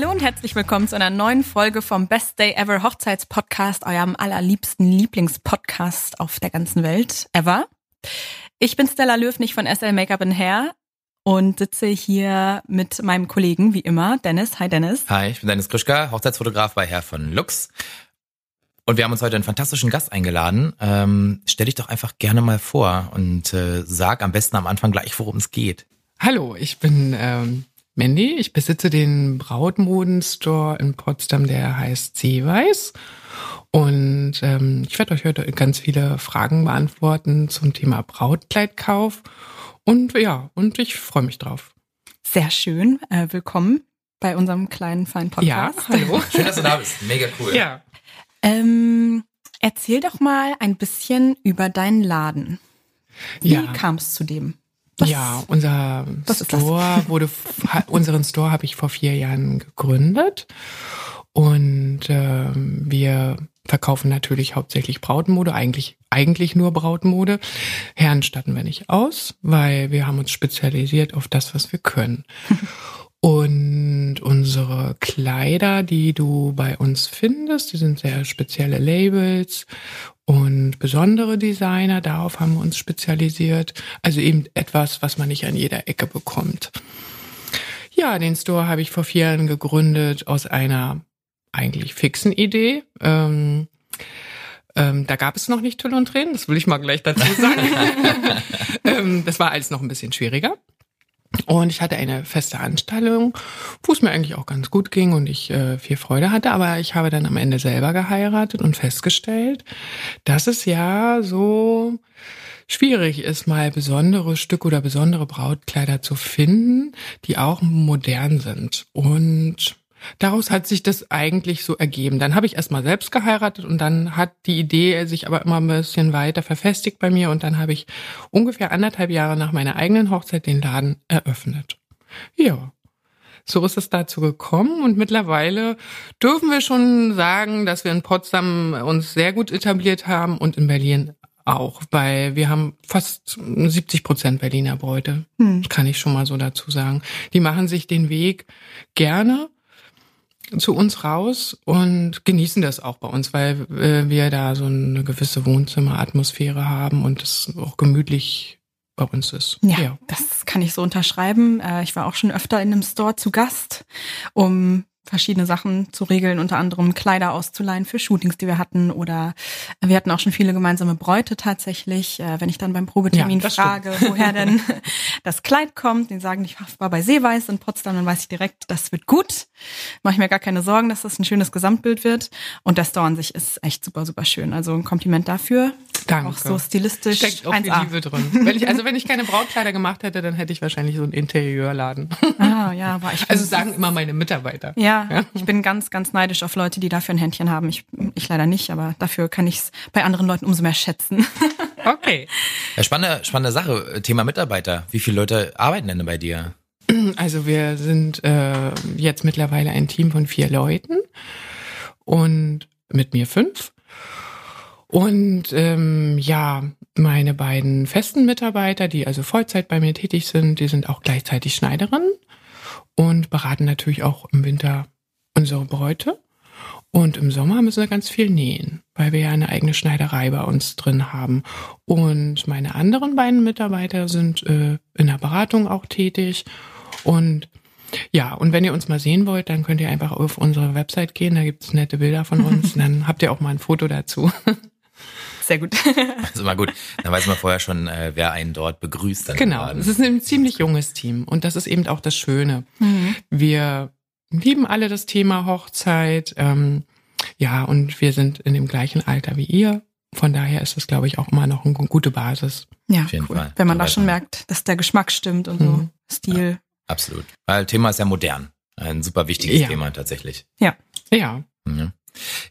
Hallo und herzlich willkommen zu einer neuen Folge vom Best Day Ever Hochzeitspodcast, eurem allerliebsten Lieblingspodcast auf der ganzen Welt ever. Ich bin Stella Löwnig von SL Make-up Hair und sitze hier mit meinem Kollegen, wie immer, Dennis. Hi Dennis. Hi, ich bin Dennis Krischka, Hochzeitsfotograf bei Herr von Lux. Und wir haben uns heute einen fantastischen Gast eingeladen. Ähm, stell dich doch einfach gerne mal vor und äh, sag am besten am Anfang gleich, worum es geht. Hallo, ich bin ähm, Mandy. Ich besitze den Brautmodenstore in Potsdam, der heißt Seeweiß. Und ähm, ich werde euch heute ganz viele Fragen beantworten zum Thema Brautkleidkauf. Und ja, und ich freue mich drauf. Sehr schön. Äh, willkommen bei unserem kleinen feinen Podcast. Ja, hallo. Schön, dass du da bist. Mega cool. Ja. Ähm, erzähl doch mal ein bisschen über deinen Laden. Wie Ja. kam es zu dem? Was- ja, unser? Store wurde, unseren Store habe ich vor vier Jahren gegründet und ähm, wir verkaufen natürlich hauptsächlich Brautmode, eigentlich eigentlich nur Brautmode. Herren statten wir nicht aus, weil wir haben uns spezialisiert auf das, was wir können. Und unsere Kleider, die du bei uns findest, die sind sehr spezielle Labels und besondere Designer. Darauf haben wir uns spezialisiert. Also eben etwas, was man nicht an jeder Ecke bekommt. Ja, den Store habe ich vor vier Jahren gegründet aus einer eigentlich fixen Idee. Ähm, ähm, da gab es noch nicht Tüll und Tränen, das will ich mal gleich dazu sagen. ähm, das war alles noch ein bisschen schwieriger. Und ich hatte eine feste Anstellung, wo es mir eigentlich auch ganz gut ging und ich äh, viel Freude hatte. Aber ich habe dann am Ende selber geheiratet und festgestellt, dass es ja so schwierig ist, mal besondere Stücke oder besondere Brautkleider zu finden, die auch modern sind. Und daraus hat sich das eigentlich so ergeben. Dann habe ich erst mal selbst geheiratet und dann hat die Idee sich aber immer ein bisschen weiter verfestigt bei mir und dann habe ich ungefähr anderthalb Jahre nach meiner eigenen Hochzeit den Laden eröffnet. Ja. So ist es dazu gekommen und mittlerweile dürfen wir schon sagen, dass wir in Potsdam uns sehr gut etabliert haben und in Berlin auch, weil wir haben fast 70 Prozent Berliner Bräute. Hm. Kann ich schon mal so dazu sagen. Die machen sich den Weg gerne zu uns raus und genießen das auch bei uns, weil äh, wir da so eine gewisse Wohnzimmeratmosphäre haben und es auch gemütlich bei uns ist. Ja, das kann ich so unterschreiben. Äh, Ich war auch schon öfter in einem Store zu Gast, um verschiedene Sachen zu regeln, unter anderem Kleider auszuleihen für Shootings, die wir hatten. Oder wir hatten auch schon viele gemeinsame Bräute tatsächlich. Äh, Wenn ich dann beim Probetermin Ja, frage, woher denn das Kleid kommt, die sagen, ich war bei Seeweiß in Potsdam, dann weiß ich direkt, das wird gut. Mache ich mir gar keine Sorgen, dass das ein schönes Gesamtbild wird. Und der Store an sich ist echt super, super schön. Also ein Kompliment dafür. Danke. Auch so stilistisch. Steckt auch viel 1A. Liebe drin. Wenn ich, also wenn ich keine Brautkleider gemacht hätte, dann hätte ich wahrscheinlich so einen Interieurladen. Ah, ja, aber ich Also sagen immer meine Mitarbeiter. ja, Ja. ich bin ganz, ganz neidisch auf Leute, die dafür ein Händchen haben. Ich, ich leider nicht, aber dafür kann ich es bei anderen Leuten umso mehr schätzen. Okay. Ja, spannende, spannende Sache. Thema Mitarbeiter. Wie viele Leute arbeiten denn bei dir? Also wir sind äh, jetzt mittlerweile ein Team von vier Leuten und mit mir fünf. Und ähm, ja, meine beiden festen Mitarbeiter, die also Vollzeit bei mir tätig sind, die sind auch gleichzeitig Schneiderinnen und beraten natürlich auch im Winter unsere Bräute. Und im Sommer müssen wir ganz viel nähen, weil wir ja eine eigene Schneiderei bei uns drin haben. Und meine anderen beiden Mitarbeiter sind äh, in der Beratung auch tätig. Und ja, und wenn ihr uns mal sehen wollt, dann könnt ihr einfach auf unsere Website gehen, da gibt's nette Bilder von uns. Dann habt ihr auch mal ein Foto dazu. Sehr gut. Das ist immer gut. Dann weiß man vorher schon, äh, wer einen dort begrüßt. Genau, es ist ein ziemlich junges Team und das ist eben auch das Schöne. Mhm. Wir lieben alle das Thema Hochzeit, ähm, ja, und wir sind in dem gleichen Alter wie ihr. Von daher ist es, glaube ich, auch immer noch eine gute Basis. Ja, Auf jeden cool. Fall. Wenn man da schon merkt, dass der Geschmack stimmt und so. Mhm. Stil. Absolut. Weil Thema ist ja modern. Ein super wichtiges Ja. Thema tatsächlich. Ja, Ja,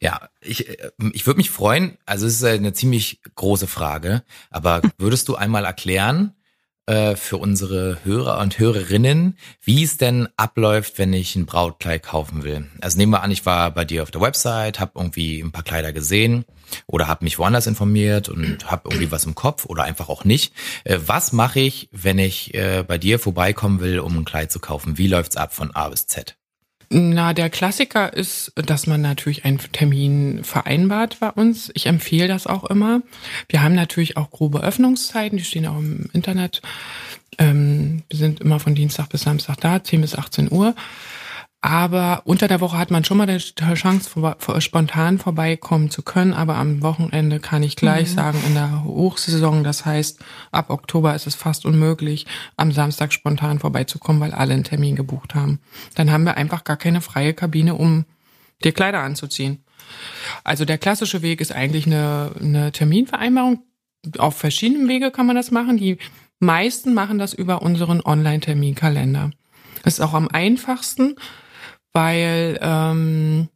ja ich, äh, ich würde mich freuen, also es ist eine ziemlich große Frage, aber würdest du einmal erklären äh, für unsere Hörer und Hörerinnen, wie es denn abläuft, wenn ich ein Brautkleid kaufen will? Also nehmen wir an, ich war bei dir auf der Website, habe irgendwie ein paar Kleider gesehen oder habe mich woanders informiert und habe irgendwie was im Kopf oder einfach auch nicht. Äh, was mache ich, wenn ich äh, bei dir vorbeikommen will, um ein Kleid zu kaufen? Wie läuft's ab von A bis Z? Na, der Klassiker ist, dass man natürlich einen Termin vereinbart bei uns. Ich empfehle das auch immer. Wir haben natürlich auch grobe Öffnungszeiten, die stehen auch im Internet. Ähm, wir sind immer von Dienstag bis Samstag da, 10 bis 18 Uhr. Aber unter der Woche hat man schon mal die Chance, spontan vorbeikommen zu können. Aber am Wochenende kann ich gleich mhm. sagen, in der Hochsaison, das heißt, ab Oktober ist es fast unmöglich, am Samstag spontan vorbeizukommen, weil alle einen Termin gebucht haben. Dann haben wir einfach gar keine freie Kabine, um dir Kleider anzuziehen. Also der klassische Weg ist eigentlich eine, eine Terminvereinbarung. Auf verschiedenen Wege kann man das machen. Die meisten machen das über unseren Online-Terminkalender. Das ist auch am einfachsten weil ähm,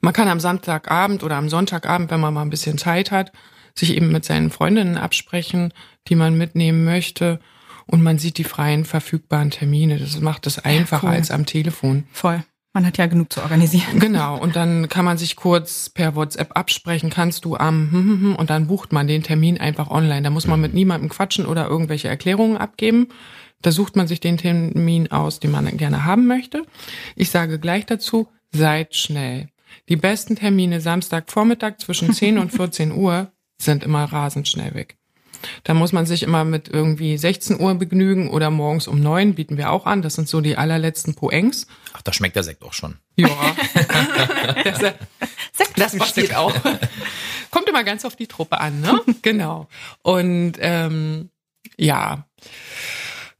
man kann am Samstagabend oder am Sonntagabend, wenn man mal ein bisschen Zeit hat, sich eben mit seinen Freundinnen absprechen, die man mitnehmen möchte. Und man sieht die freien verfügbaren Termine. Das macht es einfacher cool. als am Telefon. Voll. Man hat ja genug zu organisieren. Genau. Und dann kann man sich kurz per WhatsApp absprechen. Kannst du am hm, hm, hm, und dann bucht man den Termin einfach online. Da muss man mit niemandem quatschen oder irgendwelche Erklärungen abgeben. Da sucht man sich den Termin aus, den man gerne haben möchte. Ich sage gleich dazu, seid schnell. Die besten Termine Samstagvormittag zwischen 10 und 14 Uhr sind immer rasend schnell weg. Da muss man sich immer mit irgendwie 16 Uhr begnügen oder morgens um 9 bieten wir auch an. Das sind so die allerletzten Poengs. Ach, da schmeckt der Sekt auch schon. Ja. das, Sekt das passiert auch. Kommt immer ganz auf die Truppe an, ne? genau. Und ähm, ja.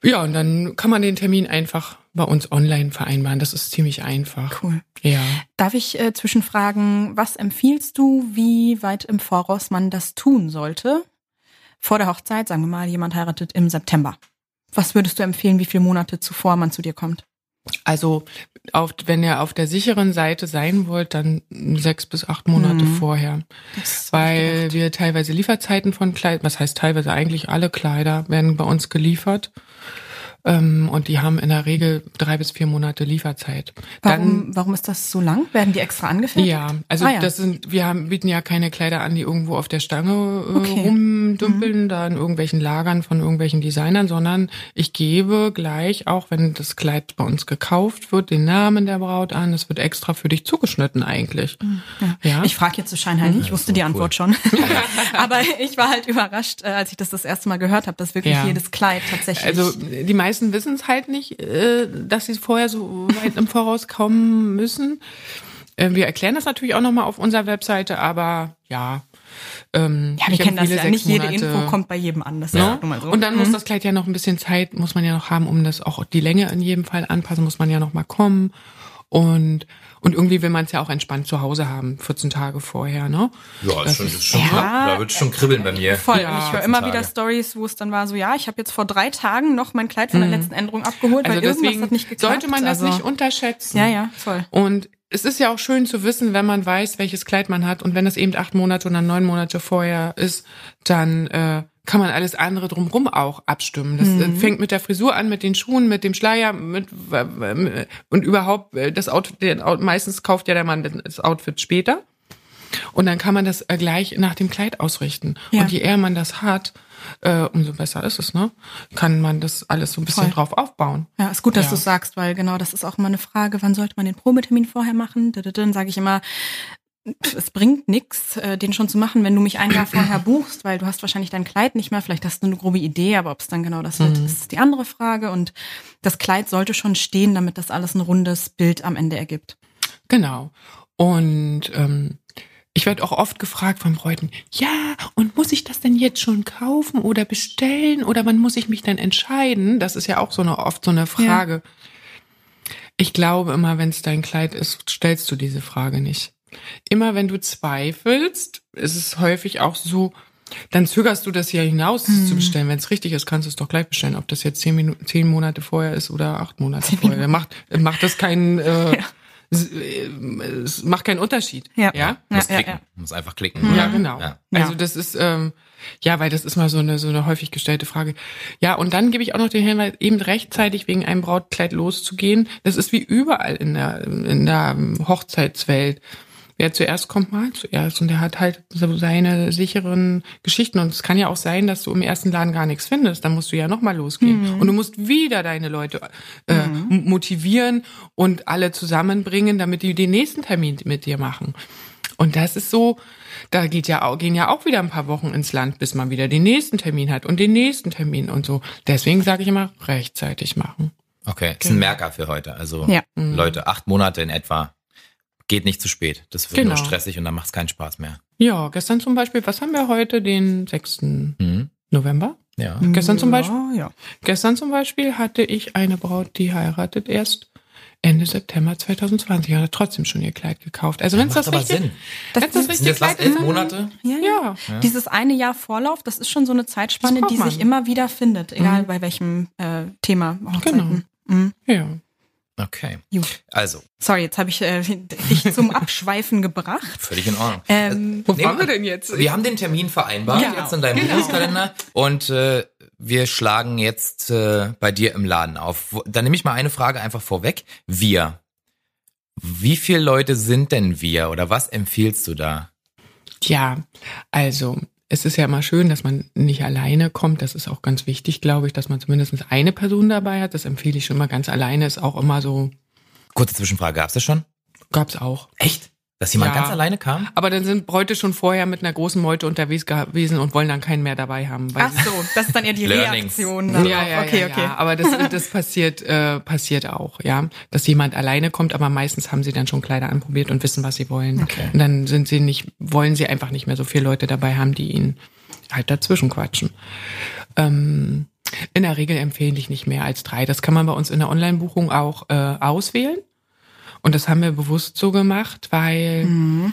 Ja, und dann kann man den Termin einfach bei uns online vereinbaren. Das ist ziemlich einfach. Cool. Ja. Darf ich äh, zwischenfragen, was empfiehlst du, wie weit im Voraus man das tun sollte? Vor der Hochzeit, sagen wir mal, jemand heiratet im September. Was würdest du empfehlen, wie viele Monate zuvor man zu dir kommt? Also, auf, wenn ihr auf der sicheren Seite sein wollt, dann sechs bis acht Monate mhm. vorher. Weil wir teilweise Lieferzeiten von Kleidern, was heißt teilweise eigentlich alle Kleider werden bei uns geliefert. Ähm, und die haben in der Regel drei bis vier Monate Lieferzeit. Warum, Dann, warum ist das so lang? Werden die extra angefertigt? Ja, also ah, ja. das sind, wir haben, bieten ja keine Kleider an, die irgendwo auf der Stange äh, okay. rumdümpeln, mhm. da in irgendwelchen Lagern von irgendwelchen Designern, sondern ich gebe gleich, auch wenn das Kleid bei uns gekauft wird, den Namen der Braut an. Es wird extra für dich zugeschnitten eigentlich. Mhm. Ja. ja. Ich frage jetzt zu Scheinheilig, ich wusste die cool. Antwort schon. Aber ich war halt überrascht, äh, als ich das das erste Mal gehört habe, dass wirklich ja. jedes Kleid tatsächlich. Also die meisten meisten wissen es halt nicht, äh, dass sie vorher so weit im Voraus kommen müssen. Äh, wir erklären das natürlich auch nochmal auf unserer Webseite, aber ja. Ähm, ja, wir kennen das ja. Nicht jede Info kommt bei jedem an. Das ja. mal so. Und dann mhm. muss das Kleid ja noch ein bisschen Zeit, muss man ja noch haben, um das auch die Länge in jedem Fall anpassen, muss man ja noch mal kommen. Und und irgendwie will man es ja auch entspannt zu Hause haben, 14 Tage vorher, ne? Ja, ist schon, ist schon ja, da wird schon kribbeln bei mir. Voll. Ja, ich höre immer Tage. wieder Stories, wo es dann war so, ja, ich habe jetzt vor drei Tagen noch mein Kleid von der mhm. letzten Änderung abgeholt, also weil irgendwas hat nicht geklappt. Sollte man das also, nicht unterschätzen. Ja, ja, voll. Und es ist ja auch schön zu wissen, wenn man weiß, welches Kleid man hat. Und wenn das eben acht Monate oder neun Monate vorher ist, dann äh, kann man alles andere drumrum auch abstimmen. Das äh, mhm. fängt mit der Frisur an, mit den Schuhen, mit dem Schleier, mit und überhaupt äh, das Outfit. Meistens kauft ja der Mann das Outfit später und dann kann man das äh, gleich nach dem Kleid ausrichten. Ja. Und je eher man das hat, äh, umso besser ist es, ne? Kann man das alles so ein bisschen Voll. drauf aufbauen. Ja, ist gut, dass ja. du sagst, weil genau das ist auch immer eine Frage, wann sollte man den Probetermin vorher machen? Dann sage ich immer, es bringt nichts, äh, den schon zu machen, wenn du mich ein Jahr vorher buchst, weil du hast wahrscheinlich dein Kleid nicht mehr. Vielleicht hast du eine grobe Idee, aber ob es dann genau das wird, mhm. ist die andere Frage. Und das Kleid sollte schon stehen, damit das alles ein rundes Bild am Ende ergibt. Genau. Und ähm, ich werde auch oft gefragt von Bräuten, ja, und muss ich das denn jetzt schon kaufen oder bestellen oder wann muss ich mich denn entscheiden? Das ist ja auch so eine oft so eine Frage. Ja. Ich glaube immer, wenn es dein Kleid ist, stellst du diese Frage nicht immer wenn du zweifelst, ist es häufig auch so, dann zögerst du das ja hinaus mhm. zu bestellen. Wenn es richtig ist, kannst du es doch gleich bestellen, ob das jetzt zehn, Minuten, zehn Monate vorher ist oder acht Monate zehn vorher. Macht, macht das keinen, äh, ja. es macht keinen Unterschied. Ja. ja? Muss, ja, klicken. Ja, muss einfach klicken. Ja, genau. Also das ist, ähm, ja, weil das ist mal so eine, so eine häufig gestellte Frage. Ja, und dann gebe ich auch noch den Hinweis, eben rechtzeitig wegen einem Brautkleid loszugehen. Das ist wie überall in der, in der Hochzeitswelt wer zuerst kommt, mal zuerst. Und der hat halt so seine sicheren Geschichten. Und es kann ja auch sein, dass du im ersten Laden gar nichts findest. Dann musst du ja nochmal losgehen. Mhm. Und du musst wieder deine Leute äh, mhm. motivieren und alle zusammenbringen, damit die den nächsten Termin mit dir machen. Und das ist so, da geht ja auch, gehen ja auch wieder ein paar Wochen ins Land, bis man wieder den nächsten Termin hat und den nächsten Termin und so. Deswegen sage ich immer, rechtzeitig machen. Okay, das ist ein Merker für heute. Also ja. Leute, acht Monate in etwa. Geht nicht zu spät. Das wird genau. nur stressig und dann macht es keinen Spaß mehr. Ja, gestern zum Beispiel, was haben wir heute, den 6. Mhm. November? Ja. Gestern zum Beispiel, ja. gestern zum Beispiel hatte ich eine Braut, die heiratet erst Ende September 2020 hat er trotzdem schon ihr Kleid gekauft. Also wenn es das, richtig, Sinn. Das, das, das richtige Kleid elf Monate. Ja, ja, ja. Dieses eine Jahr Vorlauf, das ist schon so eine Zeitspanne, die sich immer wieder findet, egal mhm. bei welchem äh, Thema. Hochzeiten. Genau. Mhm. Ja. Okay. Gut. Also. Sorry, jetzt habe ich äh, dich zum Abschweifen gebracht. Völlig in Ordnung. Ähm, Wo waren wir denn jetzt? Wir haben den Termin vereinbart ja, jetzt in deinem genau. Buchungskalender und äh, wir schlagen jetzt äh, bei dir im Laden auf. Dann nehme ich mal eine Frage einfach vorweg. Wir. Wie viele Leute sind denn wir oder was empfiehlst du da? Ja, also es ist ja immer schön, dass man nicht alleine kommt. Das ist auch ganz wichtig, glaube ich, dass man zumindest eine Person dabei hat. Das empfehle ich schon mal ganz alleine. Ist auch immer so. Kurze Zwischenfrage, gab's das schon? Gab's auch. Echt? Dass jemand ja, ganz alleine kam? Aber dann sind Bräute schon vorher mit einer großen Meute unterwegs gewesen und wollen dann keinen mehr dabei haben. Ach so, das ist dann eher die Reaktion. Ja, ja, okay, ja, okay. Ja. Aber das, das passiert, äh, passiert auch, ja. Dass jemand alleine kommt, aber meistens haben sie dann schon Kleider anprobiert und wissen, was sie wollen. Okay. Und dann sind sie nicht, wollen sie einfach nicht mehr so viele Leute dabei haben, die ihnen halt dazwischen quatschen. Ähm, in der Regel empfehle ich nicht mehr als drei. Das kann man bei uns in der Online-Buchung auch äh, auswählen. Und das haben wir bewusst so gemacht, weil mhm.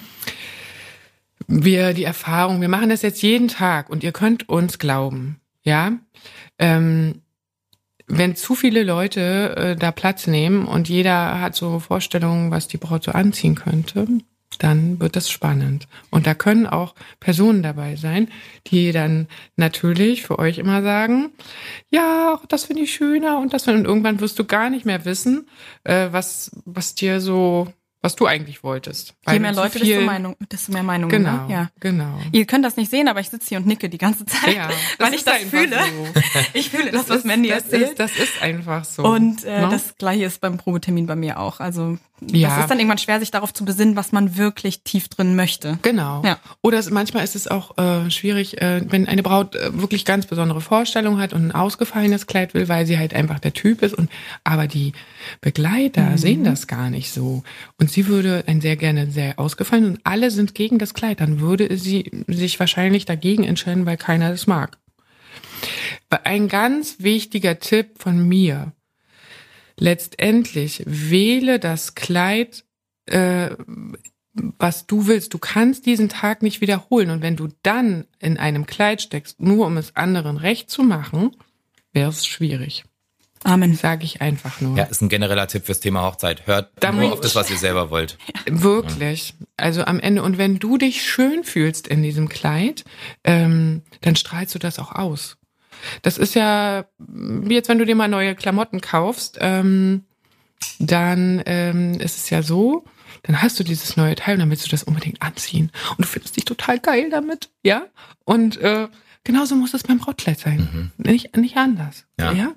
wir die Erfahrung, wir machen das jetzt jeden Tag und ihr könnt uns glauben, ja. Ähm, wenn zu viele Leute äh, da Platz nehmen und jeder hat so Vorstellungen, was die Braut so anziehen könnte, dann wird das spannend. Und da können auch Personen dabei sein, die dann natürlich für euch immer sagen, ja, das finde ich schöner und das und irgendwann wirst du gar nicht mehr wissen, äh, was, was dir so was du eigentlich wolltest. Je mehr Leute, viel... desto, Meinung, desto mehr Meinung. Ne? Genau, ne? ja. genau. Ihr könnt das nicht sehen, aber ich sitze hier und nicke die ganze Zeit, ja, weil ich das fühle. So. Ich fühle das, das was Mandy das erzählt. Ist, das ist einfach so. Und äh, no? Ne? das Gleiche ist beim Probetermin bei mir auch. Also ja. das ist dann irgendwann schwer, sich darauf zu besinnen, was man wirklich tief drin möchte. Genau. Ja. Oder es, manchmal ist es auch äh, schwierig, äh, wenn eine Braut äh, wirklich ganz besondere Vorstellungen hat und ein ausgefallenes Kleid will, weil sie halt einfach der Typ ist. Und aber die Begleiter mhm. sehen das gar nicht so. Und sie würde ein sehr gerne sehr ausgefallen und alle sind gegen das Kleid. Dann würde sie sich wahrscheinlich dagegen entscheiden, weil keiner das mag. Ein ganz wichtiger Tipp von mir letztendlich wähle das Kleid, äh, was du willst. Du kannst diesen Tag nicht wiederholen. Und wenn du dann in einem Kleid steckst, nur um es anderen recht zu machen, wäre es schwierig. Amen. Sage ich einfach nur. Ja, ist ein genereller Tipp fürs Thema Hochzeit. Hört Damit, nur auf das, was ihr selber wollt. Wirklich. Also am Ende. Und wenn du dich schön fühlst in diesem Kleid, ähm, dann strahlst du das auch aus. Das ist ja wie jetzt, wenn du dir mal neue Klamotten kaufst, ähm, dann ähm, ist es ja so, dann hast du dieses neue Teil und dann willst du das unbedingt anziehen. Und du findest dich total geil damit, ja? Und äh, genauso muss es beim Brautkleid sein. Mhm. Nicht, nicht anders. Ja. ja.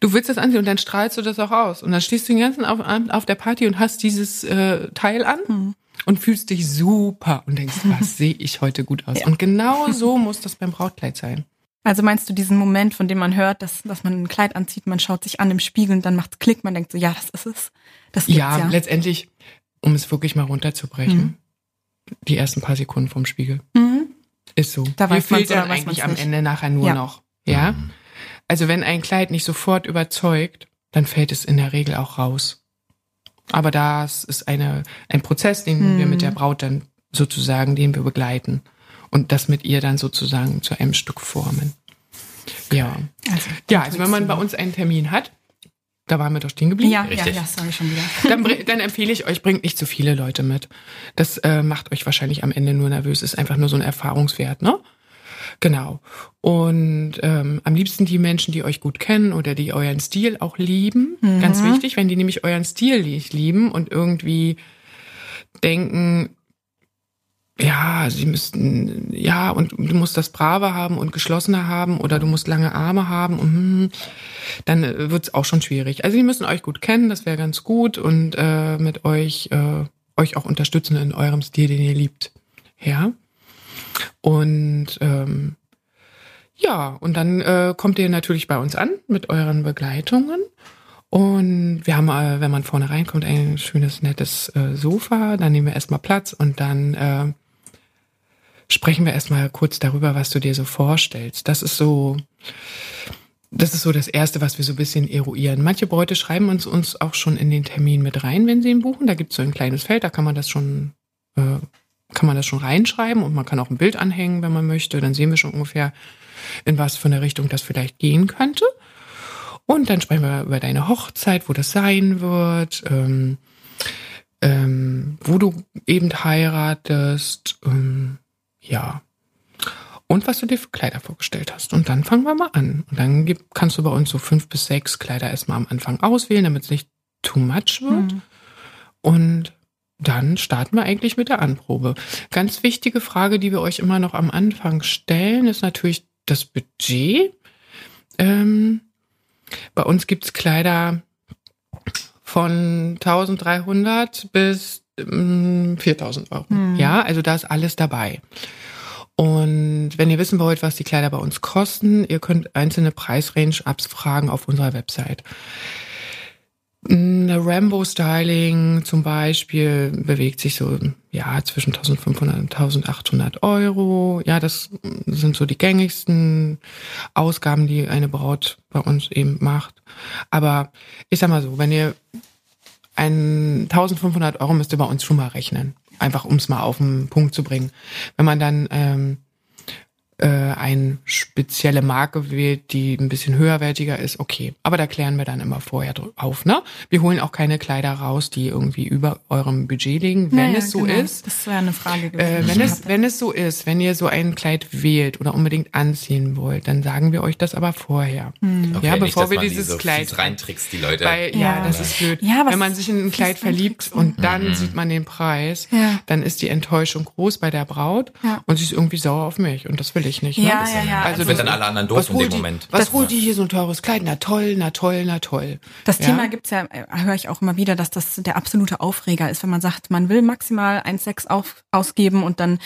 Du willst das anziehen und dann strahlst du das auch aus. Und dann stehst du den ganzen Abend auf der Party und hast dieses äh, Teil an. Mhm und fühlst dich super und denkst, was sehe ich heute gut aus. Ja. Und genau so muss das beim Brautkleid sein. Also meinst du diesen Moment, von dem man hört, dass, dass man ein Kleid anzieht, man schaut sich an im Spiegel und dann macht's Klick, man denkt so, ja, das ist es. Das ja, ja, letztendlich, um es wirklich mal runterzubrechen, mhm. die ersten paar Sekunden vom Spiegel. Mhm. Ist so. Da weiß man so, dann eigentlich am Ende nachher nur ja. noch. Ja. Mhm. Also wenn ein Kleid nicht sofort überzeugt, dann fällt es in der Regel auch raus. Aber das ist eine, ein Prozess, den wir mit der mhm. Braut dann sozusagen, den wir begleiten und das mit ihr dann sozusagen zu einem Stück formen. Ja. Also, ja, also wenn man bei uns einen Termin hat, da waren wir doch stehen geblieben. Ja, Richtig. ja, ja, sorry schon wieder. Dann, dann, empfehle ich euch, bringt nicht zu viele Leute mit. Das äh, macht euch wahrscheinlich am Ende nur nervös. Ist einfach nur so ein Erfahrungswert, ne? Genau. Und ähm, am liebsten die Menschen, die euch gut kennen oder die euren Stil auch lieben. Mhm. Ganz wichtig, wenn die nämlich euren Stil lieben und irgendwie denken, ja, sie müssten, ja, und du musst das Brave haben und geschlossener haben oder du musst lange Arme haben und hm, dann äh, wird's auch schon schwierig. Also sie müssen euch gut kennen, das wäre ganz gut und äh, mit euch äh, euch auch unterstützen in eurem Stil, den ihr liebt. Ja. Und ähm, ja, und dann äh, kommt ihr natürlich bei uns an mit euren Begleitungen. Und wir haben, äh, wenn man vorne reinkommt, ein schönes, nettes äh, Sofa. Dann nehmen wir erstmal Platz und dann äh, sprechen wir erstmal kurz darüber, was du dir so vorstellst. Das ist so, das ist so das Erste, was wir so ein bisschen eruieren. Manche Bräute schreiben uns, uns auch schon in den Termin mit rein, wenn sie ihn buchen. Da gibt es so ein kleines Feld, da kann man das schon, äh, kann man das schon reinschreiben und man kann auch ein Bild anhängen, wenn man möchte. Dann sehen wir schon ungefähr, in was für eine Richtung das vielleicht gehen könnte. Und dann sprechen wir über deine Hochzeit, wo das sein wird, ähm, ähm, wo du eben heiratest, ähm, ja. Und was du dir für Kleider vorgestellt hast. Und dann fangen wir mal an. Und dann gibt, kannst du bei uns so fünf bis sechs Kleider erstmal am Anfang auswählen, damit es nicht too much wird. Mhm. Und dann starten wir eigentlich mit der Anprobe. Ganz wichtige Frage, die wir euch immer noch am Anfang stellen, ist natürlich das Budget. Ähm, bei uns gibt's Kleider von 1300 bis 4000 Euro. Mhm. Ja, also da ist alles dabei. Und wenn ihr wissen wollt, was die Kleider bei uns kosten, ihr könnt einzelne Preisrange abfragen auf unserer Website. Eine Rambo-Styling zum Beispiel bewegt sich so, ja, zwischen 1500 und 1800 Euro. Ja, das sind so die gängigsten Ausgaben, die eine Braut bei uns eben macht. Aber ich sag mal so, wenn ihr ein 1500 Euro müsst ihr bei uns schon mal rechnen. Einfach um es mal auf den Punkt zu bringen. Wenn man dann ähm, äh, eine spezielle Marke wählt, die ein bisschen höherwertiger ist, okay. Aber da klären wir dann immer vorher auf, ne? Wir holen auch keine Kleider raus, die irgendwie über eurem Budget liegen, wenn naja, es so genau. ist. Das wäre eine Frage gewesen. Äh, wenn es, wenn es so ist, wenn ihr so ein Kleid wählt oder unbedingt anziehen wollt, dann sagen wir euch das aber vorher. Hm. Okay, ja, bevor nicht, wir dieses so Kleid reintrickst, die Leute. Weil, ja, ja das ist blöd. Ja, wenn man sich in ein Kleid verliebt und dann mhm. sieht man den Preis, ja. dann ist die Enttäuschung groß bei der Braut ja. und sie ist irgendwie sauer auf mich und das will ich nicht. Ne? Ja, ja, ja. Also sind dann alle anderen doof in dem die, Moment. Was holt die hier so ein teures Kleid? Na toll, na toll, na toll. Das ja? Thema gibt's ja, äh, höre ich auch immer wieder, dass das der absolute Aufreger ist, wenn man sagt, man will maximal 1,6 auf, ausgeben und dann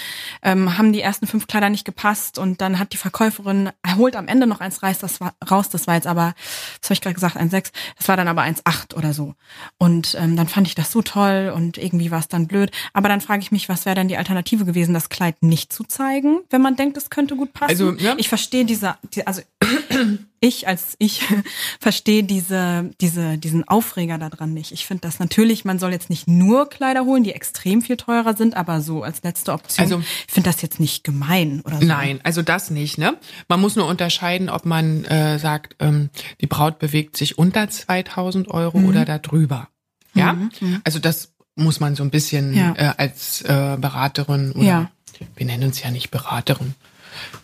ähm, haben die ersten fünf Kleider nicht gepasst und dann hat die Verkäuferin, holt am Ende noch eins raus, das war, raus, das war jetzt aber, was habe ich gerade gesagt, 1,6, das war dann aber 1,8 oder so. Und ähm, dann fand ich das so toll und irgendwie war es dann blöd. Aber dann frage ich mich, was wäre denn die Alternative gewesen, das Kleid nicht zu zeigen, wenn man denkt, es könnte gut passen? Also, ja. Ich verstehe diese, die, also ich als ich verstehe diese, diese, diesen Aufreger daran nicht. Ich finde das natürlich, man soll jetzt nicht nur Kleider holen, die extrem viel teurer sind, aber so als letzte Option. Also, ich finde das jetzt nicht gemein oder so. Nein, also das nicht, ne? Man muss nur unterscheiden, ob man äh, sagt, ähm, die Braut bewegt sich unter 2000 Euro mhm. oder darüber. Ja, mhm. mhm. also das muss man so ein bisschen ja. äh, als äh, Beraterin oder ja. wir nennen uns ja nicht Beraterin.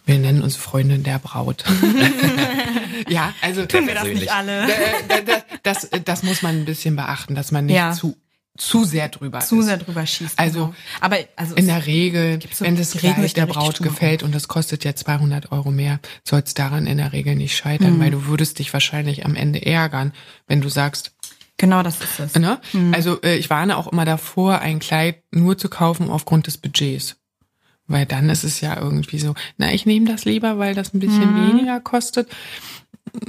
Wir nennen uns Freundin der Braut. ja, also tun wir das nicht alle. Das, das, das muss man ein bisschen beachten, dass man nicht ja. zu zu sehr drüber zu ist. sehr drüber schießt. Also, genau. aber also in der Regel, so wenn das Kleid der Braut gefällt und das kostet ja 200 Euro mehr, soll es daran in der Regel nicht scheitern, mhm. weil du würdest dich wahrscheinlich am Ende ärgern, wenn du sagst, Genau, das ist es. Ne? Mhm. Also äh, ich warne auch immer davor, ein Kleid nur zu kaufen aufgrund des Budgets. Weil dann ist es ja irgendwie so, na, ich nehme das lieber, weil das ein bisschen mhm. weniger kostet.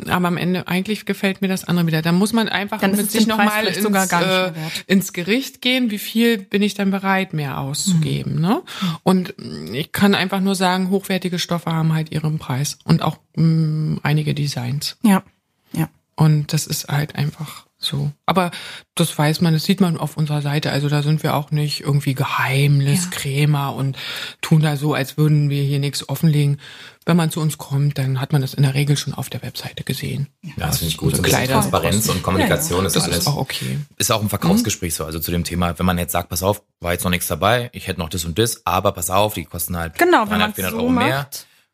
Aber am Ende eigentlich gefällt mir das andere wieder. Da muss man einfach dann mit sich nochmal ins, äh, ins Gericht gehen. Wie viel bin ich dann bereit, mehr auszugeben? Mhm. Ne? Und ich kann einfach nur sagen, hochwertige Stoffe haben halt ihren Preis und auch mh, mm, einige Designs. Ja, ja. Und das ist halt einfach so. Aber das weiß man, das sieht man auf unserer Seite. Also da sind wir auch nicht irgendwie Geheimniskrämer ja. und tun da so, als würden wir hier nichts offenlegen. Wenn man zu uns kommt, dann hat man das in der Regel schon auf der Webseite gesehen. Ja, das finde ich gut. So Transparenz und Kommunikation ja, ja. ist das alles. Ist auch okay. Ist auch ein Verkaufsgespräch mhm. so. Also zu dem Thema, wenn man jetzt sagt, pass auf, war jetzt noch nichts dabei, ich hätte noch das und das, aber pass auf, die kosten halt genau, 300, 400 so Euro macht, mehr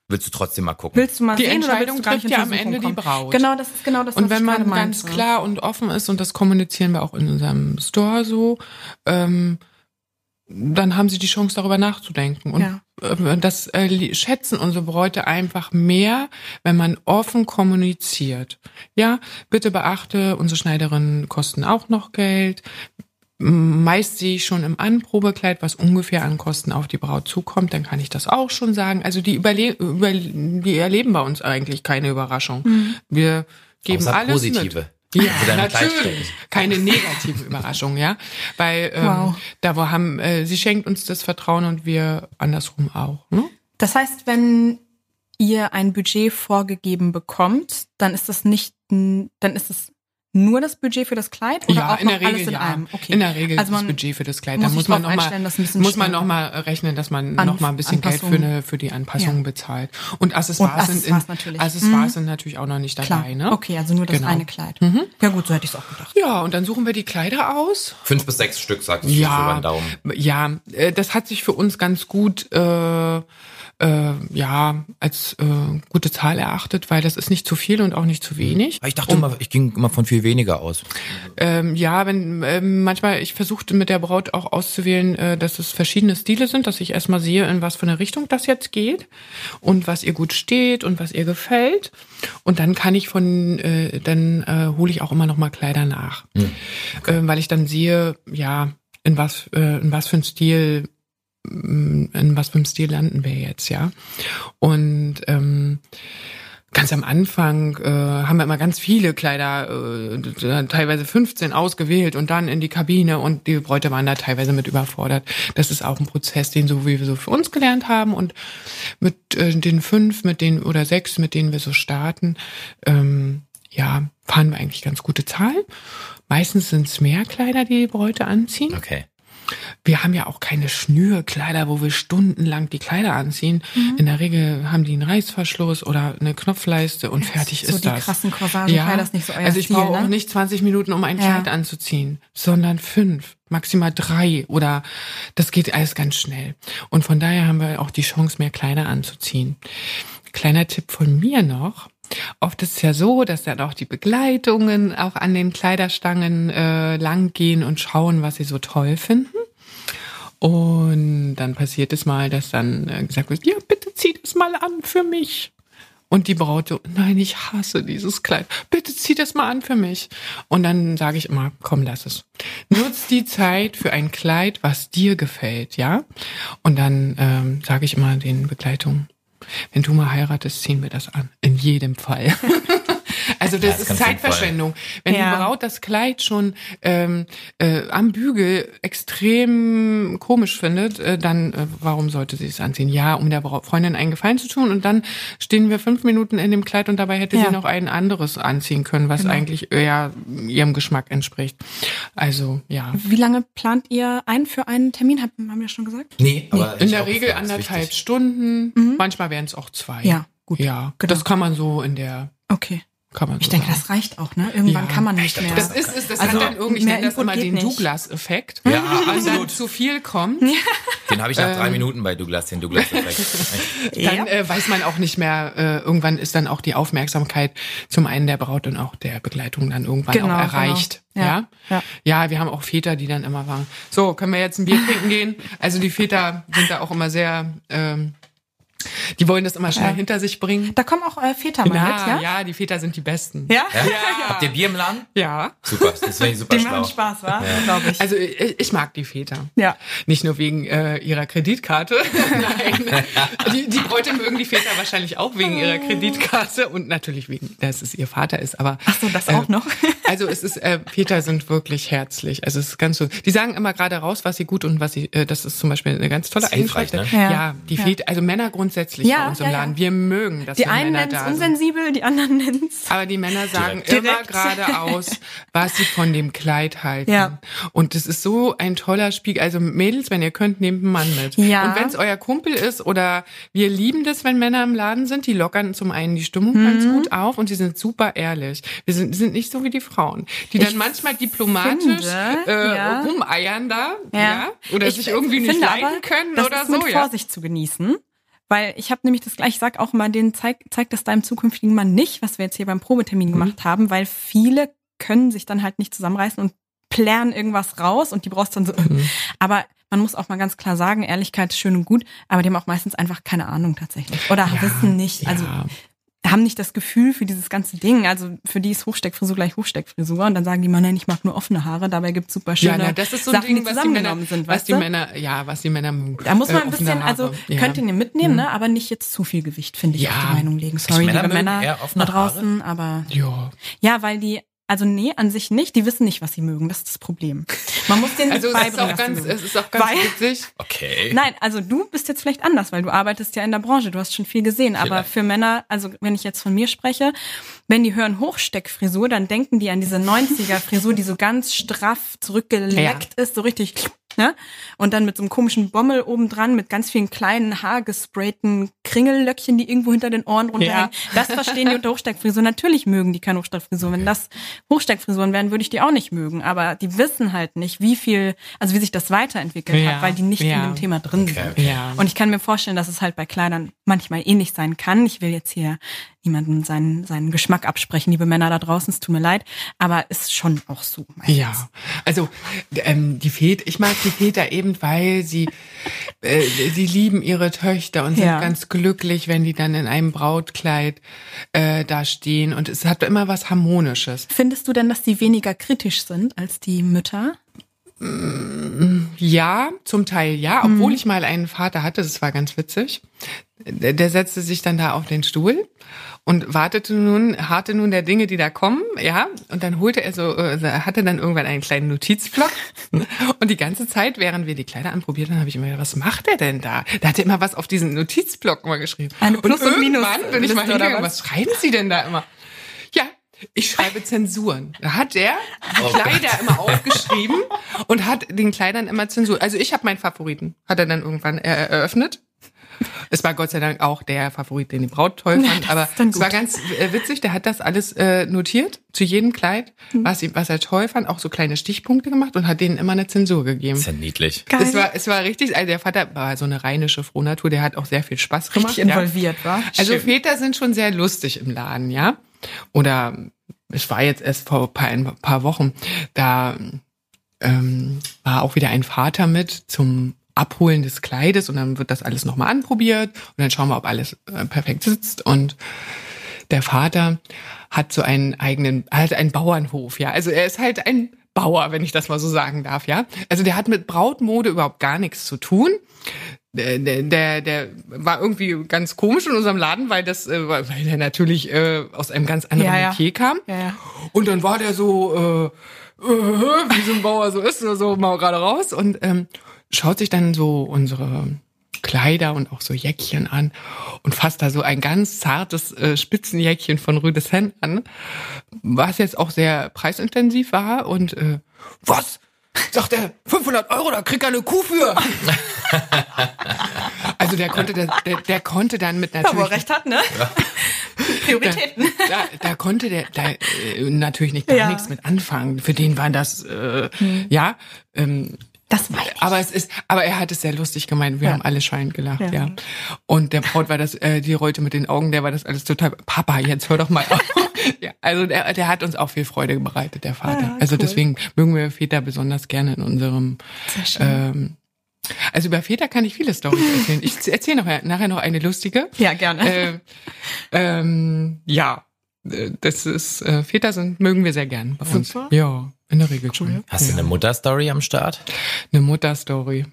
willst du trotzdem mal gucken. Willst du mal die sehen Entscheidung trifft ja am Ende kommen? die Braut. Genau, das ist genau das. Und wenn man ganz klar und offen ist und das kommunizieren wir auch in unserem Store so, ähm, dann haben sie die Chance, darüber nachzudenken. Und Ja. äh, das äh, schätzen unsere Bräute einfach mehr, wenn man offen kommuniziert. Ja, bitte beachte, unsere Schneiderinnen kosten auch noch Geld. Meist sehe ich schon im Anprobekleid, was ungefähr an Kosten auf die Braut zukommt, dann kann ich das auch schon sagen. Also die, überle über die erleben bei uns eigentlich keine Überraschung. Wir geben Außer alles positive. mit. Ja, natürlich. Keine negative Überraschung, ja. Weil ähm, Wow. da wo haben, äh, sie schenkt uns das Vertrauen und wir andersrum auch. Ne? Das heißt, wenn ihr ein Budget vorgegeben bekommt, dann ist das nicht, dann ist es nur das Budget für das Kleid oder ja, auch in noch der Regel alles in ja. einem? Okay. In der Regel Also das man Budget für das Kleid. muss Da muss man drauf noch mal, einstellen, dass ein bisschen muss man noch mal rechnen, dass man An- noch mal ein bisschen Geld für, eine, für die Anpassungen Ja. bezahlt. Und Accessoires, Und sind, in, natürlich. Accessoires Mhm. sind natürlich auch noch nicht Klar. dabei. Ne? Okay, also nur das Genau. eine Kleid. Mhm. Ja gut, so hätte ich es auch gedacht. Ja, und dann suchen wir die Kleider aus. Fünf bis sechs Stück, sagst du Ja. über den Daumen. Ja, äh, das hat sich für uns ganz gut äh, äh, ja als äh, gute Zahl erachtet, weil das ist nicht zu viel und auch nicht zu wenig. Ich dachte immer, ich ging immer von viel weniger aus. Ähm, ja, wenn ähm, manchmal ich versuchte mit der Braut auch auszuwählen, äh, dass es verschiedene Stile sind, dass ich erstmal sehe, in was für eine Richtung das jetzt geht und was ihr gut steht und was ihr gefällt. Und dann kann ich von, äh, dann äh, hole ich auch immer noch mal Kleider nach, ähm, weil ich dann sehe, ja, in was, äh, in was für ein Stil in was für einem Stil landen wir jetzt, ja. Und ähm, ganz am Anfang äh, haben wir immer ganz viele Kleider, äh, teilweise 15 ausgewählt und dann in die Kabine und die Bräute waren da teilweise mit überfordert. Das ist auch ein Prozess, den so wie wir so für uns gelernt haben und mit äh, den fünf, mit denen oder sechs, mit denen wir so starten, ähm, ja, fahren wir eigentlich ganz gute Zahlen. Meistens sind es mehr Kleider, die die Bräute anziehen. Okay. Wir haben ja auch keine Schnürkleider, wo wir stundenlang die Kleider anziehen. In der Regel haben die einen Reißverschluss oder eine Knopfleiste und fertig so ist die das. krassen Corsagenkleider ist nicht so euer Also ich Stil, brauche ne? auch nicht 20 Minuten, um ein Ja. Kleid anzuziehen, sondern fünf, maximal drei oder das geht alles ganz schnell. Und von daher haben wir auch die Chance, mehr Kleider anzuziehen. Kleiner Tipp von mir noch. Oft ist es ja so, dass dann auch die Begleitungen auch an den Kleiderstangen äh, lang gehen und schauen, was sie so toll finden. Und dann passiert es mal, dass dann äh, gesagt wird, ja, bitte zieh das mal an für mich. Und die Braut so, nein, ich hasse dieses Kleid. Bitte zieh das mal an für mich. Und dann sage ich immer, komm, lass es. Nutz die Zeit für ein Kleid, was dir gefällt, ja? Und dann ähm, sage ich immer den Begleitungen, wenn du mal heiratest, ziehen wir das an. In jedem Fall. Also das, das ist. Zeitverschwendung. Wenn Ja. die Braut das Kleid schon ähm, äh, am Bügel extrem komisch findet, äh, dann äh, warum sollte sie es anziehen? Ja, um der Freundin einen Gefallen zu tun und dann stehen wir fünf Minuten in dem Kleid und dabei hätte Ja. sie noch ein anderes anziehen können, was Genau. eigentlich eher ihrem Geschmack entspricht. Also ja. Wie lange plant ihr ein für einen Termin? Hab- Haben wir schon gesagt? Nee, aber In ich der Regel ist anderthalb wichtig. Stunden, manchmal wären es auch zwei. Ja, gut. Ja, Genau. das kann man so in der, Okay. Kann man so Ich denke, sagen. das reicht auch, ne? Irgendwann Ja. kann man nicht mehr. Das ist, ist das Also, hat dann irgendwie, ich nenne das immer den. Douglas-Effekt. Ja, Wenn dann zu viel kommt, Den habe ich nach Ähm. drei Minuten bei Douglas, den Douglas-Effekt. Dann äh, weiß man auch nicht mehr, äh, irgendwann ist dann auch die Aufmerksamkeit zum einen der Braut und auch der Begleitung dann irgendwann Genau, auch erreicht. genau. Ja? Ja, ja. ja. wir haben auch Väter, die dann immer sagen, so, können wir jetzt ein Bier trinken gehen? Also die Väter sind da auch immer sehr, ähm, die wollen das immer schnell Ja. hinter sich bringen. Da kommen auch äh, Väter mal Na, mit, ja? ja, die Väter sind die Besten. Ja? Ja? Habt ihr Bier im Laden? Ja. Super, das finde ich super Die schlau. machen Spaß, wa? Glaube ich. Also ich, ich mag die Väter. ja. Nicht nur wegen äh, ihrer Kreditkarte. Nein. Die, die Bräute mögen die Väter wahrscheinlich auch wegen ihrer Kreditkarte und natürlich wegen, dass es ihr Vater ist. Aber Ach so, das auch noch. also es ist, äh, Väter sind wirklich herzlich. Also es ist ganz so. Die sagen immer gerade raus, was sie gut und was sie. Äh, das ist zum Beispiel eine ganz tolle Eigenschaft. ne? Ja, Ja. die Ja. Väter, also Männer grundsätzlich Ja, bei uns im ja, ja. Laden. Wir mögen, dass Die wir einen Männer nennen es da sind. unsensibel, die anderen nennen es. Aber die Männer sagen Direkt. immer geradeaus, was sie von dem Kleid halten. Ja. Und es ist so ein toller Spiegel. Also Mädels, wenn ihr könnt, nehmt einen Mann mit. Ja. Und wenn es euer Kumpel ist oder wir lieben das, wenn Männer im Laden sind, die lockern zum einen die Stimmung ganz Mhm. gut auf und die sind super ehrlich. Wir sind, sind nicht so wie die Frauen, die dann Ich manchmal diplomatisch finde, äh, ja. rumeiern da, ja. Oder Ich sich irgendwie nicht leiden aber, können das oder ist so, mit ja. Vorsicht zu genießen. Weil ich habe nämlich das gleich, ich sag auch mal, den zeig, zeig das deinem zukünftigen Mann nicht, was wir jetzt hier beim Probetermin Mhm. gemacht haben, weil viele können sich dann halt nicht zusammenreißen und plären irgendwas raus und die brauchst dann so. Mhm. Aber man muss auch mal ganz klar sagen, Ehrlichkeit ist schön und gut, aber die haben auch meistens einfach keine Ahnung tatsächlich. Oder ja, wissen nicht. Also ja haben nicht das Gefühl für dieses ganze Ding. Also für die ist Hochsteckfrisur gleich Hochsteckfrisur und dann sagen die mal, nein, ich mag nur offene Haare. Dabei gibt's super schöne ja, na, das ist so Sachen, Ding, die zusammengenommen sind. Was die Männer, ja, was die Männer mögen. Da muss man äh, ein bisschen, also ja. könnt ihr mitnehmen, mhm. ne? aber nicht jetzt zu viel Gewicht, finde ich, ja. auf die Meinung legen. Sorry, liebe Männer da draußen, Haare? aber ja. ja, weil die also nee, an sich nicht. Die wissen nicht, was sie mögen. Das ist das Problem. Man muss denen also beibringen, es ist auch ganz, es ist auch ganz weil, witzig. Okay. Nein, also du bist jetzt vielleicht anders, weil du arbeitest ja in der Branche. Du hast schon viel gesehen. Vielleicht. Aber für Männer, also wenn ich jetzt von mir spreche, wenn die hören Hochsteckfrisur, dann denken die an diese 90er Frisur, die so ganz straff zurückgeleckt ja. ist, so richtig ne? Und dann mit so einem komischen Bommel oben dran, mit ganz vielen kleinen haargesprayten Kringellöckchen, die irgendwo hinter den Ohren runterhängen. Ja. Das verstehen die unter Hochsteckfrisur. Natürlich mögen die keine Hochsteckfrisur. Wenn das Hochsteckfrisuren wären, würde ich die auch nicht mögen. Aber die wissen halt nicht, wie viel, also wie sich das weiterentwickelt ja. hat, weil die nicht ja. in dem Thema drin okay. sind. Ja. Und ich kann mir vorstellen, dass es halt bei Kleidern manchmal ähnlich sein kann. Ich will jetzt hier niemanden seinen, seinen Geschmack absprechen, liebe Männer da draußen, es tut mir leid, aber ist schon auch so. Meistens. Ja, also ähm, die Väter, ich mag die Väter eben, weil sie, äh, sie lieben ihre Töchter und sind ja. ganz glücklich, wenn die dann in einem Brautkleid äh, da stehen und es hat immer was Harmonisches. Findest du denn, dass die weniger kritisch sind als die Mütter? Ja, zum Teil ja, obwohl mhm. ich mal einen Vater hatte, das war ganz witzig. Der, setzte sich dann da auf den Stuhl und wartete nun, harte nun der Dinge, die da kommen, ja, und dann holte er so, äh, hatte dann irgendwann einen kleinen Notizblock und die ganze Zeit, während wir die Kleider anprobiert haben, habe ich immer gedacht, was macht er denn da? Da hat er immer was auf diesen Notizblock mal geschrieben. Eine Plus- und, und Minus. Bin ich mal hingegangen, was? was schreiben Sie denn da immer? Ich schreibe Zensuren. Da hat er die oh Kleider Gott. immer aufgeschrieben und hat den Kleidern immer Zensur. Also ich habe meinen Favoriten, hat er dann irgendwann eröffnet. Es war Gott sei Dank auch der Favorit, den die Braut toll fand. Ja, aber es war ganz äh, witzig, der hat das alles äh, notiert, zu jedem Kleid, mhm. was, ihm, was er toll fand, auch so kleine Stichpunkte gemacht und hat denen immer eine Zensur gegeben. ist ja niedlich. Geil. Es war, es war richtig, also der Vater war so eine rheinische Frohnatur, der hat auch sehr viel Spaß gemacht. Richtig involviert, ja. war. Also Schön. Väter sind schon sehr lustig im Laden, ja. Oder es war jetzt erst vor ein paar Wochen, da ähm, war auch wieder ein Vater mit zum Abholen des Kleides und dann wird das alles nochmal anprobiert und dann schauen wir, ob alles äh, perfekt sitzt und der Vater hat so einen eigenen, halt einen Bauernhof, ja. Also er ist halt ein Bauer, wenn ich das mal so sagen darf, ja. Also der hat mit Brautmode überhaupt gar nichts zu tun der, der, der war irgendwie ganz komisch in unserem Laden, weil das, äh, weil der natürlich äh, aus einem ganz anderen ja, Metier kam. Ja, ja. Und dann war der so, äh, äh, wie so ein Bauer so ist, so mal gerade raus und ähm, schaut sich dann so unsere Kleider und auch so Jäckchen an und fasst da so ein ganz zartes äh, Spitzenjäckchen von Rue de Seine an, was jetzt auch sehr preisintensiv war und äh, was? Sagt er, 500 Euro, da kriegt er eine Kuh für. also der konnte, der, der, der konnte dann mit natürlich. Aber recht hat, ne? Ja. Prioritäten. Da, da, da, konnte der da, äh, natürlich nicht gar ja. nichts mit anfangen. Für den war das, äh, hm. ja. Ähm, das war ich. Aber es ist, aber er hat es sehr lustig gemeint. Wir ja. haben alle schreiend gelacht, ja. ja. Und der Braut war das, äh, die rollte mit den Augen, der war das alles total. Papa, jetzt hör doch mal auf. ja, also der, der hat uns auch viel Freude bereitet, der Vater. Ja, also deswegen mögen wir Väter besonders gerne in unserem. Ähm, also über Väter kann ich viele Storys erzählen. Ich erzähle noch, nachher noch eine lustige. Ja, gerne. Äh, ähm, ja, äh, das ist äh, Väter sind mögen wir sehr gern bei uns. Super. Ja, in der Regel schon. Hast ja. du eine Mutterstory am Start? Eine Mutterstory.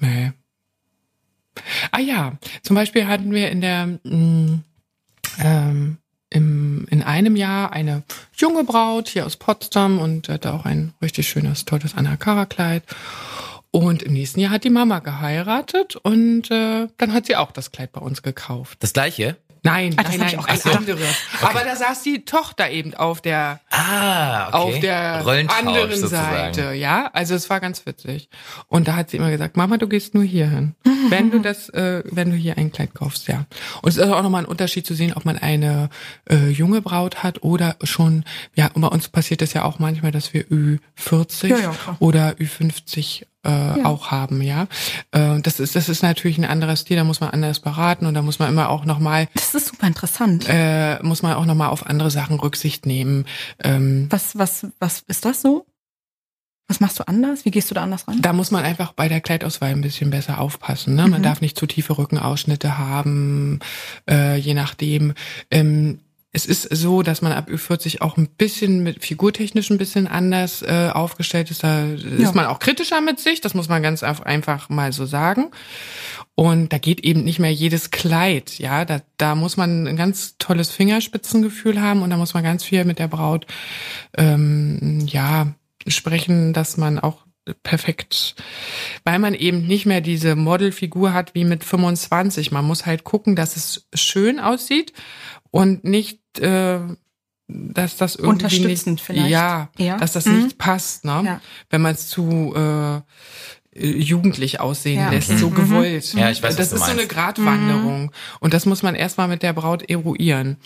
Nee. Ah ja, zum Beispiel hatten wir in der mh, mm, ähm, im, in einem Jahr eine junge Braut hier aus Potsdam und hatte auch ein richtig schönes, tolles Anakara-Kleid. Und im nächsten Jahr hat die Mama geheiratet und äh, dann hat sie auch das Kleid bei uns gekauft. Das gleiche? Nein, ah, nein, nein, auch ein anderes. Okay. Aber da saß die Tochter eben auf der, ah, okay. auf der anderen sozusagen. Seite, ja. Also es war ganz witzig. Und da hat sie immer gesagt, Mama, du gehst nur hier hin, wenn du das, äh, wenn du hier ein Kleid kaufst, ja. Und es ist auch nochmal ein Unterschied zu sehen, ob man eine äh, junge Braut hat oder schon, ja, bei uns passiert es ja auch manchmal, dass wir Ü40 ja, ja, oder Ü50 äh, ja. auch haben, ja. Äh, das ist das ist natürlich ein anderer Stil, da muss man anders beraten und da muss man immer auch noch mal. Das ist super interessant. Äh, muss man auch noch mal auf andere Sachen Rücksicht nehmen. Ähm, was was was ist das so? Was machst du anders? Wie gehst du da anders ran? Da muss man einfach bei der Kleidauswahl ein bisschen besser aufpassen. Ne? Man Mhm. darf nicht zu tiefe Rückenausschnitte haben, äh, je nachdem. Ähm, es ist so, dass man ab Ü40 auch ein bisschen mit figurtechnisch ein bisschen anders äh, aufgestellt ist. Da Ja. ist man auch kritischer mit sich, das muss man ganz einfach mal so sagen. Und da geht eben nicht mehr jedes Kleid, ja, da, da muss man ein ganz tolles Fingerspitzengefühl haben und da muss man ganz viel mit der Braut, ähm, ja, sprechen, dass man auch perfekt, weil man eben nicht mehr diese Modelfigur hat wie mit 25. Man muss halt gucken, dass es schön aussieht und nicht, äh, dass das irgendwie nicht, Unterstützend vielleicht ja, eher. dass das Mhm. nicht passt, ne? Ja. Wenn man es zu äh, jugendlich aussehen Ja. lässt, Okay. so Mhm. gewollt. Ja, ich weiß, was das du ist so eine. Gratwanderung und das muss man erstmal mit der Braut eruieren.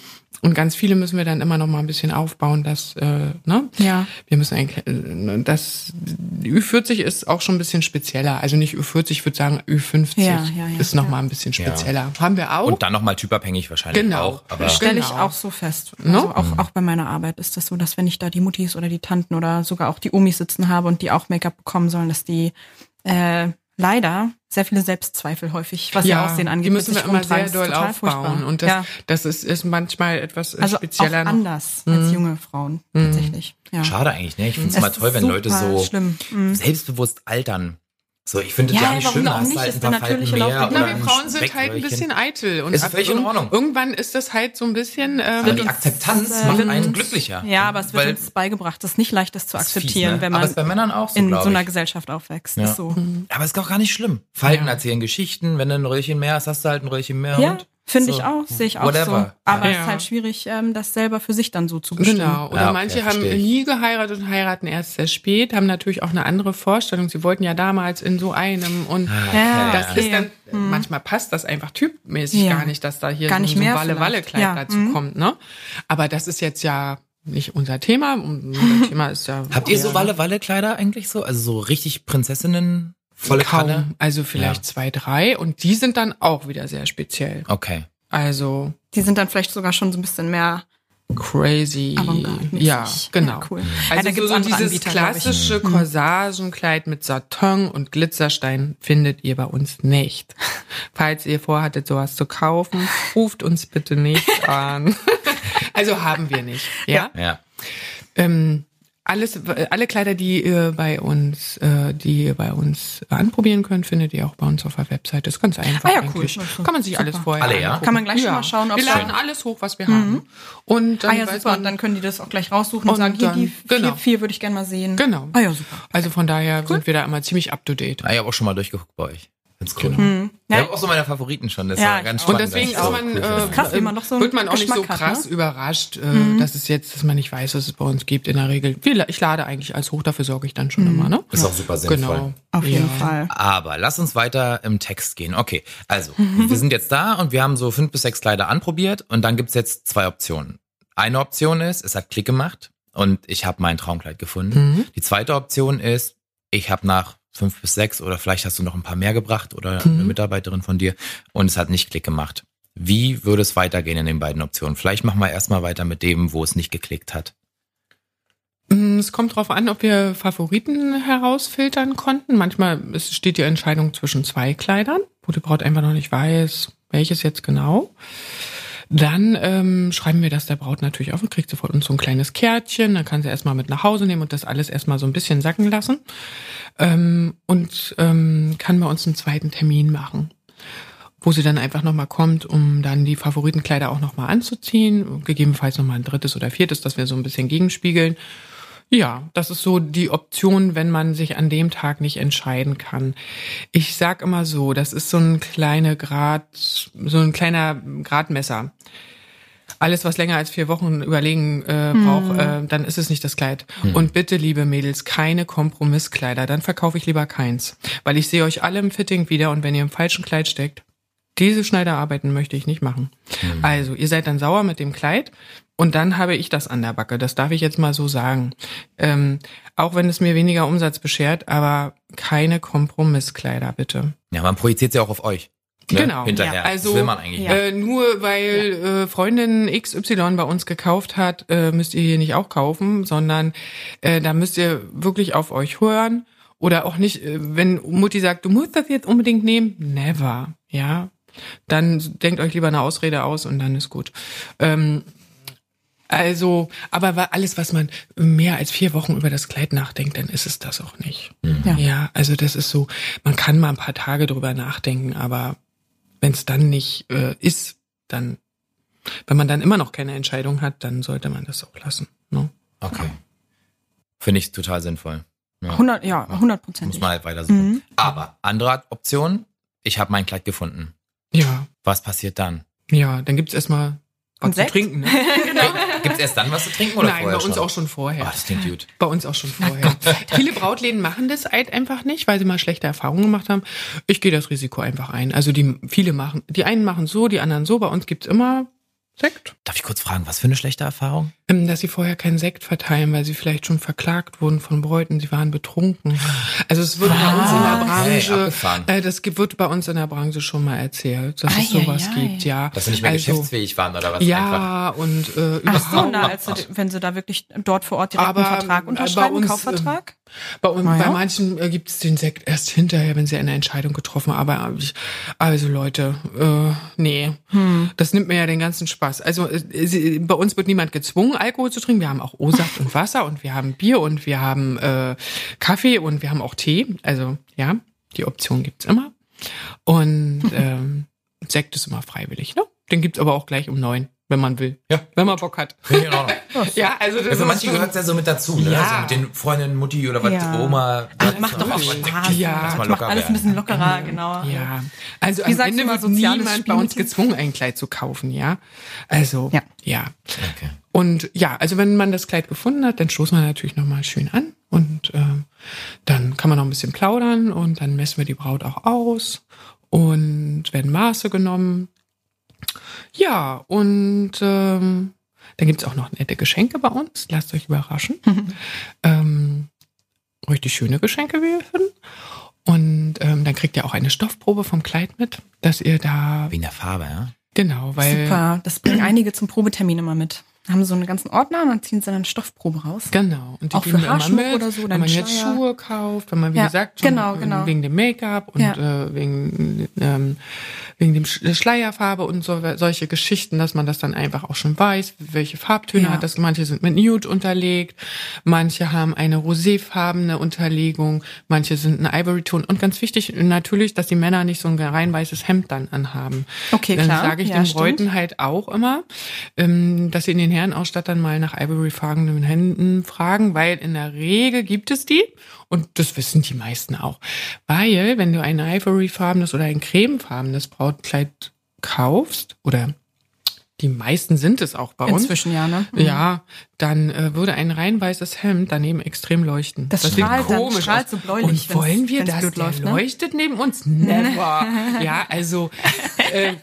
Und ganz viele müssen wir dann immer noch mal ein bisschen aufbauen, dass äh, ne? Ja. Wir müssen eigentlich, äh, das die Ü40 ist auch schon ein bisschen spezieller. Also nicht Ü40, ich würde sagen Ü50 Ja, ja, ja, ist noch ja. mal ein bisschen Ja. spezieller. Haben wir auch. Und dann nochmal typabhängig wahrscheinlich Genau. auch. Aber Das stelle ich Genau. auch so fest. Ne? Also auch, auch bei meiner Arbeit ist das so, dass wenn ich da die Muttis oder die Tanten oder sogar auch die Omis sitzen habe und die auch Make-up bekommen sollen, dass die äh, leider sehr viele Selbstzweifel häufig, was ihr Aussehen angeht, die müssen wir sich immer sehr rumtragen. Das ist doll aufbauen. furchtbar. Und das, ja. das ist, ist manchmal etwas äh, also auch spezieller. noch. anders als junge Frauen tatsächlich. Ja. schade eigentlich, ne? Ich finde es Es immer toll, wenn Leute so schlimm. Mhm. selbstbewusst altern. So, ich finde Ja, das ja nicht schlimm, auch nicht? halt Ist ein der paar Falten natürliche Lauf mehr der oder wir Frauen sind halt ein bisschen eitel. Und Ist völlig in Ordnung. Irgendwann ist das halt so ein bisschen. Aber Ähm, die Akzeptanz äh, macht einen glücklicher. Ja, aber es wird uns beigebracht, das ist nicht leicht, das zu das ist fies, akzeptieren, ne? wenn man ist bei Männern auch so, in so einer. Gesellschaft aufwächst. Ja. Ist so. Aber ist auch gar nicht schlimm. Falten Ja. erzählen Geschichten, wenn du ein Röllchen mehr hast, hast du halt ein Röllchen mehr. Ja, und finde so. ich auch, sehe ich auch so. Whatever. Aber Ja. es ist halt schwierig, ähm, das selber für sich dann so zu bestimmen. Genau. Oder Ja, okay, manche haben verstehe ich. nie geheiratet und heiraten erst sehr spät, haben natürlich auch eine andere Vorstellung. Sie wollten ja damals in so einem und Ja, das okay. ist dann, manchmal passt das einfach typmäßig Ja. gar nicht, dass da hier Gar so, nicht so ein mehr Walle-Walle-Kleid. Ja. dazu Mhm. kommt, ne? Aber das ist jetzt ja nicht unser Thema. Unser Thema ist ja. Habt ihr so Walle-Walle-Kleider eigentlich so? Also so richtig Prinzessinnen, volle Kaum. Kanne? Also vielleicht Ja. zwei, drei und die sind dann auch wieder sehr speziell. Okay. Also Die sind dann vielleicht sogar schon so ein bisschen mehr crazy. Ja, genau. Ja, cool. Ja, Also da so, gibt's so dieses Anbieter, klassische Corsagenkleid mit Satin und Glitzerstein findet ihr bei uns nicht. Falls ihr vorhattet, sowas zu kaufen, ruft uns bitte nicht an. also haben wir nicht. Ja. Ja. Ähm, alles, alle Kleider, die ihr bei uns, äh, die ihr bei uns anprobieren könnt, findet ihr auch bei uns auf der Webseite. Das ist ganz einfach. Ah ja, cool. eigentlich. Also, Kann man sich super. alles vorher Alle, ja? angucken. Kann man gleich schon mal schauen, ob Wir laden alles hoch, was wir haben. Und dann Ah ja, super. man, Und dann können die das auch gleich raussuchen und, Und sagen, hier, die vier, genau. vier würde ich gerne mal sehen. Genau. Ah ja, super. Also von daher sind wir da immer ziemlich up to date. Ah, Ich habe auch schon mal durchgeguckt bei euch. Find's cool. Genau. Ich Ja, habe auch so meine Favoriten schon. Das Ja, war ganz auch. Und spannend. deswegen ist man, cool äh, krass, wie man doch so wird man auch nicht so Geschmack hat, krass ne? überrascht, äh, dass es jetzt, dass man nicht weiß, was es bei uns gibt in der Regel. Ich lade eigentlich als hoch, dafür sorge ich dann schon immer, ne? Ist auch super sinnvoll. Genau. Auf jeden Ja. Fall. Aber lass uns weiter im Text gehen. Okay, also wir sind jetzt da und wir haben so fünf bis sechs Kleider anprobiert und dann gibt's jetzt zwei Optionen. Eine Option ist, es hat Klick gemacht und ich habe mein Traumkleid gefunden. Mhm. Die zweite Option ist, ich habe nach fünf bis sechs oder vielleicht hast du noch ein paar mehr gebracht oder Mhm. eine Mitarbeiterin von dir und es hat nicht Klick gemacht. Wie würde es weitergehen in den beiden Optionen? Vielleicht machen wir erstmal weiter mit dem, wo es nicht geklickt hat. Mm, Es kommt drauf an, ob wir Favoriten herausfiltern konnten. Manchmal steht die Entscheidung zwischen zwei Kleidern, wo die Braut einfach noch nicht weiß, welches jetzt genau. Dann ähm, schreiben wir das der Braut natürlich auf und kriegt sofort uns so ein kleines Kärtchen. Dann kann sie erstmal mit nach Hause nehmen und das alles erstmal so ein bisschen sacken lassen. Ähm, und ähm, kann bei uns einen zweiten Termin machen wo sie dann einfach nochmal kommt, um dann die Favoritenkleider auch nochmal anzuziehen, gegebenenfalls nochmal ein drittes oder viertes, dass wir so ein bisschen gegenspiegeln. Ja, das ist so die Option, wenn man sich an dem Tag nicht entscheiden kann. Ich sag immer so, das ist so ein kleiner Grad, so ein kleiner Gradmesser. Alles, was länger als vier Wochen überlegen äh, braucht, äh, dann ist es nicht das Kleid. Und bitte, liebe Mädels, keine Kompromisskleider. Dann verkaufe ich lieber keins. Weil ich sehe euch alle im Fitting wieder und wenn ihr im falschen Kleid steckt, diese Schneiderarbeiten möchte ich nicht machen. Also, ihr seid dann sauer mit dem Kleid und dann habe ich das an der Backe. Das darf ich jetzt mal so sagen. Ähm, auch wenn es mir weniger Umsatz beschert, aber keine Kompromisskleider, bitte. Ja, man projiziert sie auch auf euch. ne? Genau. hinterher. Ja, also, das will man eigentlich. ja. Äh, nur weil äh, Freundin XY bei uns gekauft hat, äh, müsst ihr hier nicht auch kaufen, sondern äh, da müsst ihr wirklich auf euch hören. Oder auch nicht, äh, wenn Mutti sagt, du musst das jetzt unbedingt nehmen, never, ja. Dann denkt euch lieber eine Ausrede aus und dann ist gut. Ähm, also, aber alles, was man mehr als vier Wochen über das Kleid nachdenkt, dann ist es das auch nicht. Ja. Ja, also das ist so, man kann mal ein paar Tage drüber nachdenken, aber wenn es dann nicht äh, ist, dann, wenn man dann immer noch keine Entscheidung hat, dann sollte man das auch lassen. Ne? Okay. Finde ich total sinnvoll. Ja. 100, ja, 100 Prozent. Muss man halt weiter suchen. Mhm. Aber andere Option, ich habe mein Kleid gefunden. Ja, Was passiert dann? ja, dann gibt's erstmal was zu trinken. Ne? Gibt es erst dann was zu trinken oder Nein, bei vorher uns schon? auch schon vorher. Ah, das klingt gut. Bei uns auch schon vorher. Viele Brautläden machen das halt einfach nicht, weil sie mal schlechte Erfahrungen gemacht haben. Ich gehe das Risiko einfach ein. Also die viele machen, die einen machen so, die anderen so. Bei uns gibt's immer Sekt. Darf ich kurz fragen, was für eine schlechte Erfahrung? Ähm, Dass sie vorher keinen Sekt verteilen, weil sie vielleicht schon verklagt wurden von Bräuten, sie waren betrunken. Also es wird bei uns in der Branche, äh, das wird bei uns in der Branche schon mal erzählt, dass es Ei, sowas ei. gibt, ja. Dass sie nicht mehr also, geschäftsfähig waren oder was? Einfach. Ja, und äh, Ach so, überhaupt. na, also, wenn sie da wirklich dort vor Ort direkt Aber, einen Vertrag äh, unterschreiben, uns, Kaufvertrag? Bei, uns, ja. bei manchen äh, gibt es den Sekt erst hinterher, wenn sie eine Entscheidung getroffen haben. Aber ich, also Leute, äh, nee, Hm. das nimmt mir ja den ganzen Spaß. Also äh, sie, bei uns wird niemand gezwungen, Alkohol zu trinken. Wir haben auch O-Saft und Wasser und wir haben Bier und wir haben äh, Kaffee und wir haben auch Tee. Also ja, die Option gibt's immer. Und ähm, Sekt ist immer freiwillig, ne? Den gibt's aber auch gleich um neun, wenn man will. Ja. Wenn man Bock hat. Ordnung. Ja, also das ist manche gehört es ja so mit dazu, ne? Ja. Also mit den Freundinnen, Mutti oder was, Ja. Oma. Ach, das macht doch auch Spaß. Ja. Mal macht alles ein bisschen lockerer, genau. Ja, also Wie am Ende wird niemand bei uns gezwungen, ein Kleid zu kaufen, ja. Also, Ja. ja. Okay. Und ja, also wenn man das Kleid gefunden hat, dann stoßen wir natürlich nochmal schön an und ähm, dann kann man noch ein bisschen plaudern und dann messen wir die Braut auch aus und werden Maße genommen. Ja, und ähm, dann gibt's auch noch nette Geschenke bei uns. Lasst euch überraschen. ähm, richtig schöne Geschenke, wie wir finden. Und ähm, dann kriegt ihr auch eine Stoffprobe vom Kleid mit, dass ihr da Wegen der Farbe, ja? genau, weil Super, das bringen einige zum Probtermin immer mit. Haben so einen ganzen Ordner und dann ziehen sie dann eine Stoffprobe raus. Genau. Und die Auch für geben wir immer Haarschmuck mit, oder so, wenn man jetzt. Schuhe kauft, wenn man, wie Ja, gesagt, schon genau, genau. wegen dem Make-up und Ja. äh, wegen, ähm, wegen dem Schleierfarbe und so, solche Geschichten, dass man das dann einfach auch schon weiß, welche Farbtöne Ja. hat das. Manche sind mit Nude unterlegt, manche haben eine roséfarbene Unterlegung, manche sind ein Ivory-Ton. Und ganz wichtig natürlich, dass die Männer nicht so ein rein weißes Hemd dann anhaben. Okay, dann klar. sage ich Ja, den stimmt. Bräuten halt auch immer, ähm, dass sie in den Herrenausstattern mal nach Ivory-farbenen Händen fragen, weil in der Regel gibt es die und das wissen die meisten auch. Weil, wenn du ein Ivory-farbenes oder ein cremefarbenes Brautkleid kaufst oder die meisten sind es auch bei uns. Inzwischen ja, ne? Mhm. Ja, dann äh, würde ein rein weißes Hemd daneben extrem leuchten. Das sieht strahlt dann- komisch strahlt aus. so bläulich, Und wollen wir, dass der läuft, ne? leuchtet neben uns? Never. ja, also äh,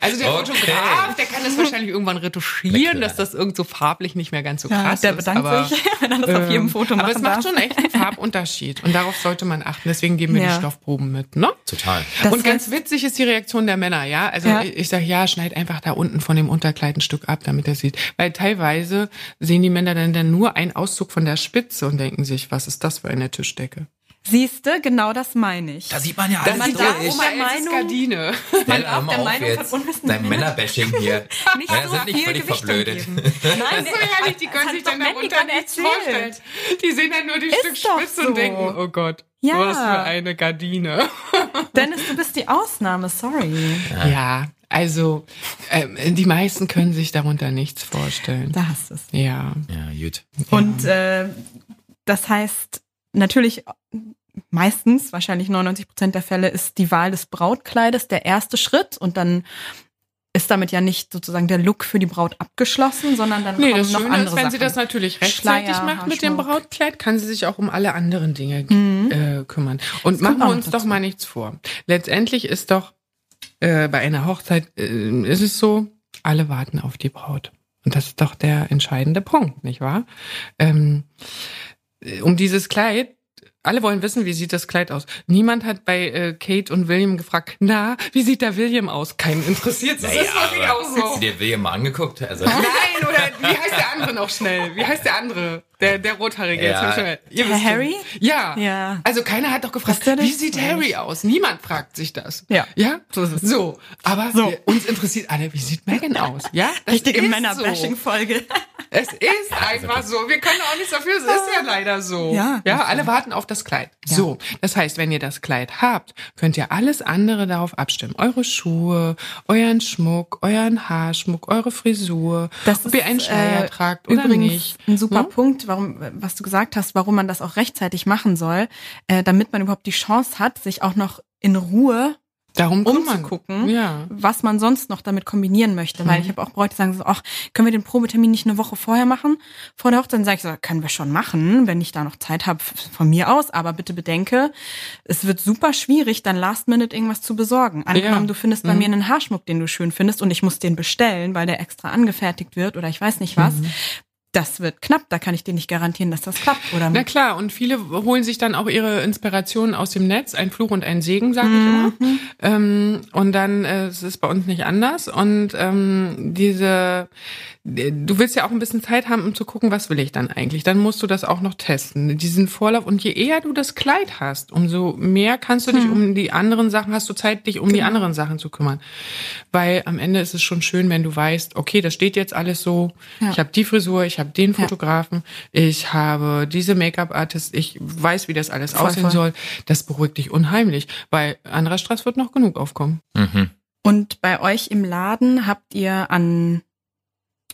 also der Okay. Fotograf, der kann das wahrscheinlich irgendwann retuschieren, dass das irgend so farblich nicht mehr ganz so Ja, krass der ist. bedankt aber, sich, wenn er das auf jedem ähm, Foto Aber es macht darf. schon echt einen Farbunterschied und darauf sollte man achten. Deswegen geben wir Ja. die Stoffproben mit, ne? Total. Das und ganz witzig ist die Reaktion der Männer, ja. Also Ja. ich sage, ja, schneid einfach da unten von dem Unterkleid ein Stück ab, damit er sieht. Weil teilweise sehen die Männer dann, dann nur einen Auszug von der Spitze und denken sich, was ist das für eine Tischdecke? Siehste, genau das meine ich. Da sieht man ja alles man darf durch. auch mal- Meinung- Gardine. Auf mal der auf Meinung jetzt. von unwissenden. Männerbashing hier. nicht Ja, so sind nicht viel völlig Gewicht verblödet. geben. Nein, Das ist so herrlich, die können sich dann darunter nichts vorstellen. Die sehen dann nur die Ist Stück Spitze so. und denken, oh Gott, Ja. was für eine Gardine. Dennis, du bist die Ausnahme, sorry. Ja, also ähm, die meisten können sich darunter nichts vorstellen. Da hast du es. Ja. Ja, gut. Und äh, das heißt, natürlich meistens, wahrscheinlich 99 Prozent der Fälle, ist die Wahl des Brautkleides der erste Schritt und dann ist damit ja nicht sozusagen der Look für die Braut abgeschlossen, sondern dann Nee, kommen das noch Schöne andere ist, wenn Sachen. sie das natürlich rechtzeitig Schleier, macht mit dem. Brautkleid, kann sie sich auch um alle anderen Dinge äh, kümmern. Und kommt machen wir uns doch mal nichts vor. Letztendlich ist doch äh, bei einer Hochzeit äh, ist es so, alle warten auf die Braut. Und das ist doch der entscheidende Punkt, nicht wahr? Ähm, äh, um dieses Kleid alle wollen wissen, wie sieht das Kleid aus. Niemand hat bei äh, Kate und William gefragt, na, wie sieht der William aus? Keinen interessiert. Das Naja, ist auch Hast du so. dir William mal angeguckt? Also, Nein, oder wie heißt der andere noch schnell? Wie heißt der andere? Der, der Rothaarige. Jetzt Ja. hab ich schon- Ihr Der wisst schon. Harry? Ja. Ja. Also keiner hat doch gefragt, Ist wie sieht Harry aus? Niemand fragt sich das. Ja. Ja? So ist es. So. Aber So. Wir, uns interessiert alle, wie sieht Megan aus? Ja? Das Richtige ist Männer-Bashing-Folge. Es ist einfach so. Wir können auch nichts dafür. Es ist ja leider so. Ja. Ja, alle warten auf das Kleid. So. Das heißt, wenn ihr das Kleid habt, könnt ihr alles andere darauf abstimmen. Eure Schuhe, euren Schmuck, euren Haarschmuck, eure Frisur, Das ob ihr einen Schleier äh, tragt oder übrigens nicht. ein super Hm? Punkt, warum, was du gesagt hast, warum man das auch rechtzeitig machen soll, äh, damit man überhaupt die Chance hat, sich auch noch in Ruhe Darum umzugucken, Ja. was man sonst noch damit kombinieren möchte. Weil ich habe auch Bräute, die sagen so, ach, können wir den Probetermin nicht eine Woche vorher machen? Vor der Hochzeit Dann sage ich so, können wir schon machen, wenn ich da noch Zeit habe, von mir aus. Aber bitte bedenke, es wird super schwierig, dann last minute irgendwas zu besorgen. Angenommen, Ja. du findest bei mir einen Haarschmuck, den du schön findest und ich muss den bestellen, weil der extra angefertigt wird oder ich weiß nicht was. Das wird knapp, da kann ich dir nicht garantieren, dass das klappt. Oder Na klar, und viele holen sich dann auch ihre Inspirationen aus dem Netz, ein Fluch und ein Segen, sage ich immer. Ähm, und dann äh, es ist bei uns nicht anders. Und ähm, diese, du willst ja auch ein bisschen Zeit haben, um zu gucken, was will ich dann eigentlich. Dann musst du das auch noch testen, diesen Vorlauf. Und je eher du das Kleid hast, umso mehr kannst du dich um die anderen Sachen, hast du Zeit, dich um die anderen Sachen zu kümmern. Weil am Ende ist es schon schön, wenn du weißt, okay, das steht jetzt alles so. Ja. Ich habe die Frisur, ich habe den Fotografen, ich habe diese Make-up-Artist, ich weiß, wie das alles Voll, aussehen voll. soll. Das beruhigt dich unheimlich, weil anderer Stress wird noch genug aufkommen. mhm. Und bei euch im Laden habt ihr an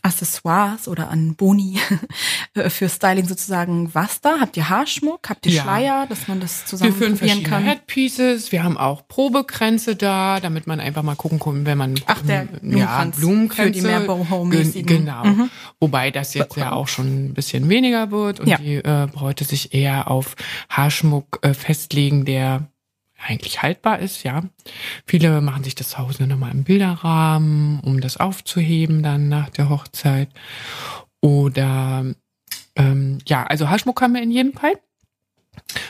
Accessoires oder an Boni für Styling sozusagen was da? Habt ihr Haarschmuck? Habt ihr Ja. Schleier, dass man das Wir zusammen führen probieren kann? Headpieces, wir haben auch Probekränze da, damit man einfach mal gucken kann, wenn man Ach, der ja, Blumenkranz Blumenkränze für die mehr Boho-mäßigen. Gen- Genau. Mhm. Wobei das jetzt ja auch schon ein bisschen weniger wird und Ja. die äh, Bräute sich eher auf Haarschmuck äh, festlegen, der eigentlich haltbar ist, ja. Viele machen sich das zu Hause nochmal im Bilderrahmen, um das aufzuheben dann nach der Hochzeit. Oder ähm, ja, also Haarschmuck haben wir in jedem Fall.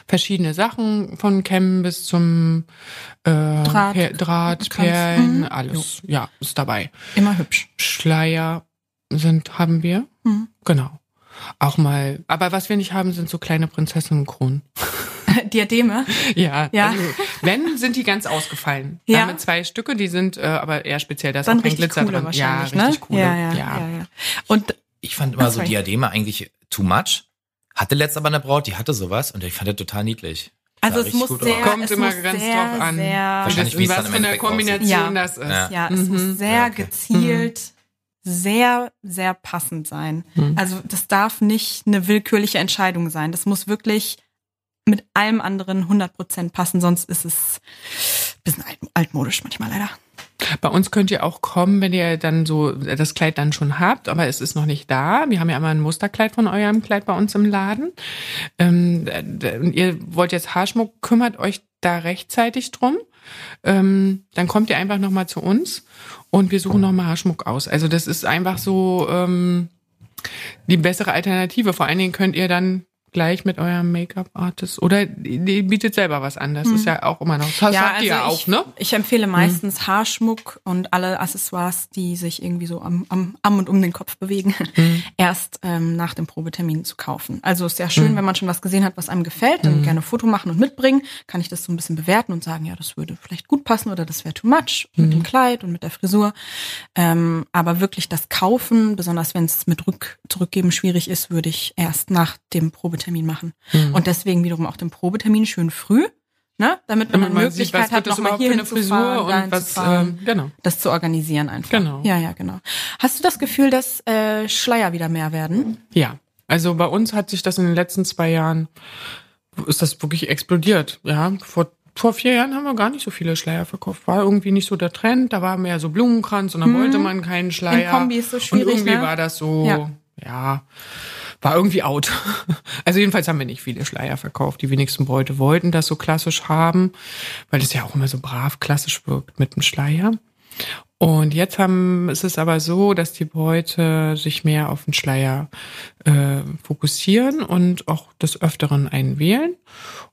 Verschiedene Sachen, von Kämmen bis zum äh, Draht, Per Draht Kranz. Perlen, Mhm. alles, ja, ist dabei. Immer hübsch. Schleier sind, haben wir. Mhm. Genau. Auch mal, aber was wir nicht haben, sind so kleine Prinzessinnenkronen. Diademe. Ja, Ja. Also, wenn, sind die ganz ausgefallen. Ja. Ja. Mit zwei Stücke, die sind äh, aber eher speziell, da ist Dann auch kein richtig Glitzer wahrscheinlich, ja, richtig ne? coole. Ja, ja, ja, ja. Und Ich fand immer so. Diademe eigentlich too much. Hatte letzt aber eine Braut, die hatte sowas und ich fand das total niedlich. also es richtig muss sehr. Kommt es immer muss ganz sehr, drauf an. Sehr, Wahrscheinlich, wie in es was dann im für eine Kombination Ja. das ist. Ja. Ja, es Mhm. muss sehr Ja, okay. gezielt, sehr, sehr passend sein. Mhm. Also das darf nicht eine willkürliche Entscheidung sein. Das muss wirklich mit allem anderen 100% passen, sonst ist es ein bisschen alt, altmodisch manchmal leider. Bei uns könnt ihr auch kommen, wenn ihr dann so das Kleid dann schon habt, aber es ist noch nicht da. Wir haben ja immer ein Musterkleid von eurem Kleid bei uns im Laden. Ähm, d- ihr wollt jetzt Haarschmuck, kümmert euch da rechtzeitig drum. Ähm, dann kommt ihr einfach nochmal zu uns und wir suchen nochmal Haarschmuck aus. Also das ist einfach so ähm, die bessere Alternative. Vor allen Dingen könnt ihr dann gleich mit eurem Make-up-Artist oder die bietet selber was an. Das ist ja auch immer noch. Das habt ihr ja also auch, ne? ich empfehle meistens Haarschmuck und alle Accessoires, die sich irgendwie so am, am, am und um den Kopf bewegen, erst ähm, nach dem Probetermin zu kaufen. Also ist ja schön, wenn man schon was gesehen hat, was einem gefällt, dann gerne Foto machen und mitbringen. Kann ich das so ein bisschen bewerten und sagen, ja, das würde vielleicht gut passen oder das wäre too much mit dem Kleid und mit der Frisur. Ähm, aber wirklich das Kaufen, besonders wenn es mit Rück zurückgeben schwierig ist, würde ich erst nach dem Probetermin machen. Und deswegen wiederum auch den Probetermin schön früh, ne? damit man man sieht, Möglichkeit was hat, nochmal hier eine Frisur und was, ähm, genau. das zu organisieren einfach. Genau. Ja, ja, genau. Hast du das Gefühl, dass äh, Schleier wieder mehr werden? Ja, also bei uns hat sich das in den letzten zwei Jahren, ist das wirklich explodiert. Ja, vor, vor vier Jahren haben wir gar nicht so viele Schleier verkauft. War irgendwie nicht so der Trend. Da war mehr so Blumenkranz und dann wollte man keinen Schleier. In Kombi ist so schwierig, Und irgendwie ne? war das so, Ja. ja. War irgendwie out. Also jedenfalls haben wir nicht viele Schleier verkauft. Die wenigsten Bräute wollten das so klassisch haben, weil es ja auch immer so brav klassisch wirkt mit dem Schleier. Und jetzt haben, ist es aber so, dass die Bräute sich mehr auf den Schleier äh, fokussieren und auch des Öfteren einwählen.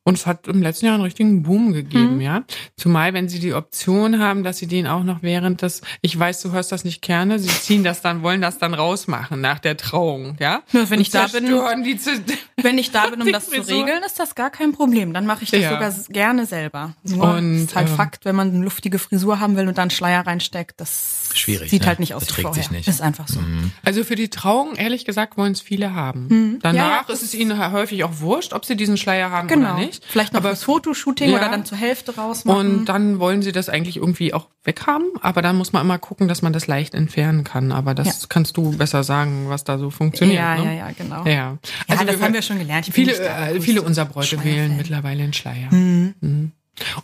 Und es hat im letzten Jahr einen richtigen Boom gegeben, Mhm. ja. Zumal, wenn sie die Option haben, dass sie den auch noch während des, ich weiß, du hörst das nicht gerne, sie ziehen das dann, wollen das dann rausmachen nach der Trauung, ja. Nur wenn Und ich da bin- zerstören Die zu, Wenn ich da bin, um das zu regeln, ist das gar kein Problem. Dann mache ich das Ja. sogar gerne selber. Nur Und, ist halt ähm, Fakt, wenn man eine luftige Frisur haben will und dann einen Schleier reinsteckt, das Schwierig, sieht ne? halt nicht aus wie Beträgt vorher. sich nicht. Ist einfach so. Also für die Trauung, ehrlich gesagt, wollen es viele haben. Mhm. Ja, Danach ja, ist es ihnen häufig auch wurscht, ob sie diesen Schleier haben Genau. oder nicht. Vielleicht noch Aber fürs Fotoshooting Ja. oder dann zur Hälfte rausmachen. Und dann wollen sie das eigentlich irgendwie auch weghaben, aber dann muss man immer gucken, dass man das leicht entfernen kann. Aber das Ja. kannst du besser sagen, was da so funktioniert. ja, ne? ja, ja, genau. Ja, also das haben wir schon gelernt. Ich Viele, äh, viele unserer Bräute wählen mittlerweile einen Schleier. Mhm. Mhm.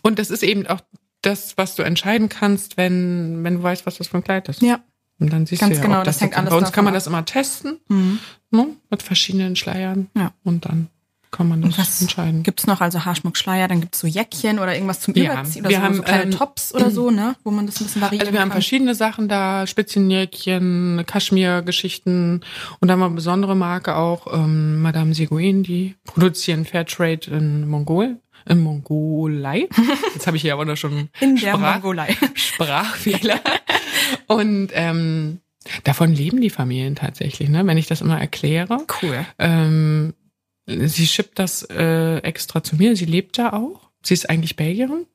Und das ist eben auch das, was du entscheiden kannst, wenn, wenn du weißt, was das für ein Kleid ist. Ja. Und dann siehst Ganz du ja, genau, ob das hängt alles Bei uns kann man davon das immer testen, Mhm. ne? mit verschiedenen Schleiern. Ja. Und dann kann man das Was entscheiden. gibt's noch? Also Haarschmuck, Schleier, dann gibt's so Jäckchen oder irgendwas zum Ja, Überziehen oder wir so, haben, so kleine ähm, Tops oder so, ne? Wo man das ein bisschen variieren Also wir haben kann. verschiedene Sachen da, Spitzenjäckchen, Kaschmir-Geschichten und dann haben wir eine besondere Marke auch, ähm, Madame Seguin, die produzieren Fairtrade in Mongol, in Mongolei. Jetzt habe ich hier aber noch schon In der Sprach- Mongolei. Sprachfehler. Und ähm, davon leben die Familien tatsächlich, ne? wenn ich das immer erkläre. Cool. Ähm, sie schippt das äh, extra zu mir. Sie lebt da auch. Sie ist eigentlich Belgierin.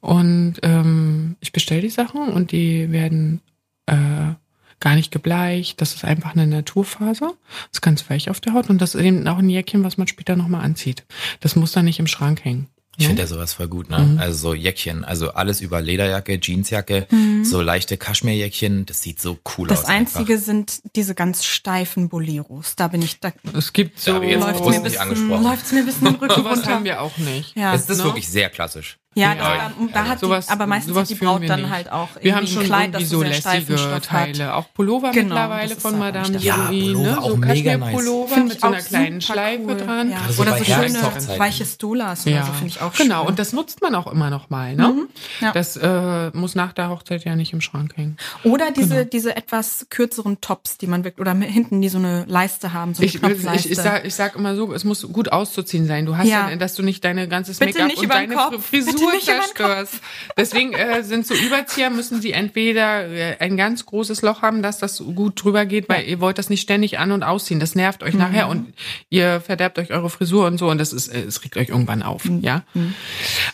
Und ähm, ich bestelle die Sachen und die werden äh, gar nicht gebleicht. Das ist einfach eine Naturfaser. Das ist ganz weich auf der Haut und das ist eben auch ein Jäckchen, was man später nochmal anzieht. Das muss dann nicht im Schrank hängen. Ich finde ja sowas voll gut, ne? Mhm. Also so Jäckchen, also alles über Lederjacke, Jeansjacke, so leichte Kaschmirjäckchen, das sieht so cool Mhm. Das aus. Einzige sind diese ganz steifen Boleros. Da bin ich, da Es gibt so. Bewusst mir, ein bisschen, angesprochen. läuft's mir ein bisschen den Rücken Sowas runter. haben wir auch nicht. Ja, Das ist ne? wirklich sehr klassisch. Ja, Ja, das, da, da hat Sowas- die, aber meistens sowas hat die Braut dann nicht. halt auch Wir haben irgendwie schon ein Kleid, das so so sehr steifen lässige Stoff hat. Teile. Auch Pullover Genau, mittlerweile von Madame nicht Ja, Jolie, Pullover ne? auch So mega nice. Kaschmir-Pullover Find mit so einer kleinen Schleife cool. dran. Ja. Gerade so Oder so schöne weiche Stolas oder so finde ich auch genau. schön. Und das nutzt man auch immer noch mal. Ne? Ja. Das äh, muss nach der Hochzeit ja nicht im Schrank hängen. Oder diese, Genau. diese etwas kürzeren Tops, die man wirklich, oder hinten, die so eine Leiste haben, so eine Ich, Knopfleiste. ich, ich, sag, ich sag immer so, es muss gut auszuziehen sein. Du hast ja, Ja. dass du nicht deine ganzes Make-up nicht und über den deine Kopf. Frisur Kopf. zerstörst. Deswegen äh, sind so Überzieher, müssen sie entweder äh, ein ganz großes Loch haben, dass das gut drüber geht, weil ihr wollt das nicht ständig an- und ausziehen. Das nervt euch nachher und ihr verderbt euch eure Frisur und so und das ist, äh, es regt euch irgendwann auf, ja.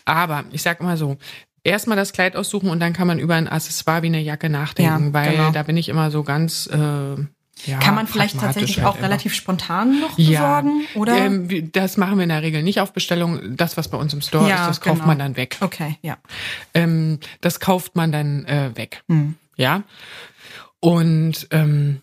Aber ich sag immer so, erstmal das Kleid aussuchen und dann kann man über ein Accessoire wie eine Jacke nachdenken, Ja, weil genau. da bin ich immer so ganz äh, ja, Kann man vielleicht tatsächlich halt auch einfach. relativ spontan noch besorgen? Oder? Ähm, das machen wir in der Regel nicht auf Bestellung. Das, was bei uns im Store Ja, ist, das kauft genau. man dann weg. okay, ja. Ähm, das kauft man dann äh, weg. Hm. Ja. Und ähm,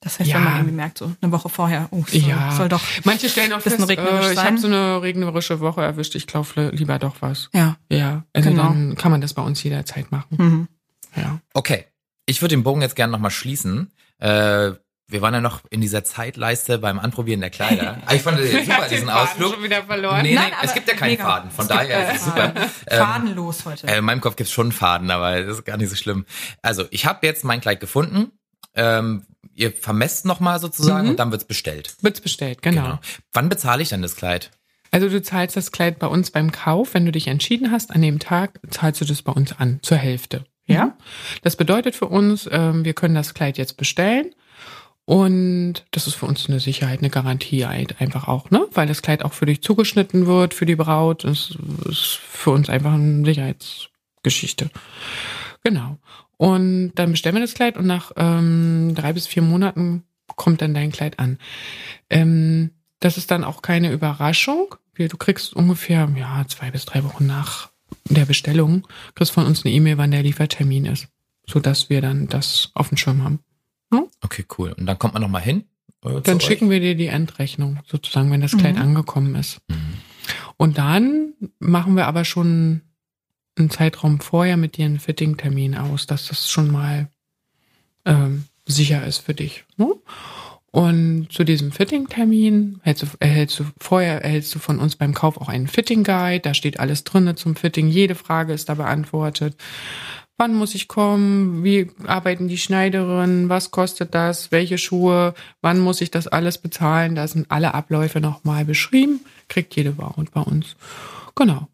Das heißt, Ja. wenn man irgendwie merkt, so eine Woche vorher, oh, soll, ja, soll doch. manche stellen auch fest, regnerisch äh, ich habe so eine regnerische Woche erwischt. Ich kaufe lieber doch was. Ja. Ja, also Genau. dann kann man das bei uns jederzeit machen. Mhm. Ja. Okay, ich würde den Bogen jetzt gerne nochmal schließen. Äh, wir waren ja noch in dieser Zeitleiste beim Anprobieren der Kleider. Ah, ich fand das super, Den diesen Faden Ausflug. schon wieder verloren. Nee, nee, Nein, es gibt ja keinen mega. Faden, von Es gibt daher ist es super. Ähm, Fadenlos heute. Äh, in meinem Kopf gibt's schon einen Faden, aber das ist gar nicht so schlimm. Also, ich habe jetzt mein Kleid gefunden. Ähm, ihr vermesst nochmal sozusagen Mhm. und dann wird's bestellt. Wird's bestellt, genau. Wann bezahle ich dann das Kleid? Also du zahlst das Kleid bei uns beim Kauf, wenn du dich entschieden hast, an dem Tag zahlst du das bei uns an, zur Hälfte. Ja? Das bedeutet für uns, ähm, wir können das Kleid jetzt bestellen und das ist für uns eine Sicherheit, eine Garantie halt einfach auch, ne? Weil das Kleid auch für dich zugeschnitten wird, für die Braut. Das ist für uns einfach eine Sicherheitsgeschichte. Genau. Und dann bestellen wir das Kleid und nach ähm, drei bis vier Monaten kommt dann dein Kleid an. Ähm, das ist dann auch keine Überraschung. Du kriegst ungefähr ja zwei bis drei Wochen nach der Bestellung kriegst von uns eine E-Mail, wann der Liefertermin ist, so dass wir dann das auf dem Schirm haben. Okay, cool. Und dann kommt man nochmal hin? äh, Dann schicken wir dir die Endrechnung sozusagen, wenn das Kleid Mhm. angekommen ist. euch? Mhm. Und dann machen wir aber schon einen Zeitraum vorher mit dir einen Fitting-Termin aus, dass das schon mal ähm, sicher ist für dich. Ne? Und zu diesem Fitting-Termin erhältst du, erhältst du vorher erhältst du von uns beim Kauf auch einen Fitting-Guide. Da steht alles drinne zum Fitting. Jede Frage ist da beantwortet. Wann muss ich kommen, wie arbeiten die Schneiderinnen, was kostet das, welche Schuhe, wann muss ich das alles bezahlen. Da sind alle Abläufe nochmal beschrieben, kriegt jede Braut bei uns. Genau.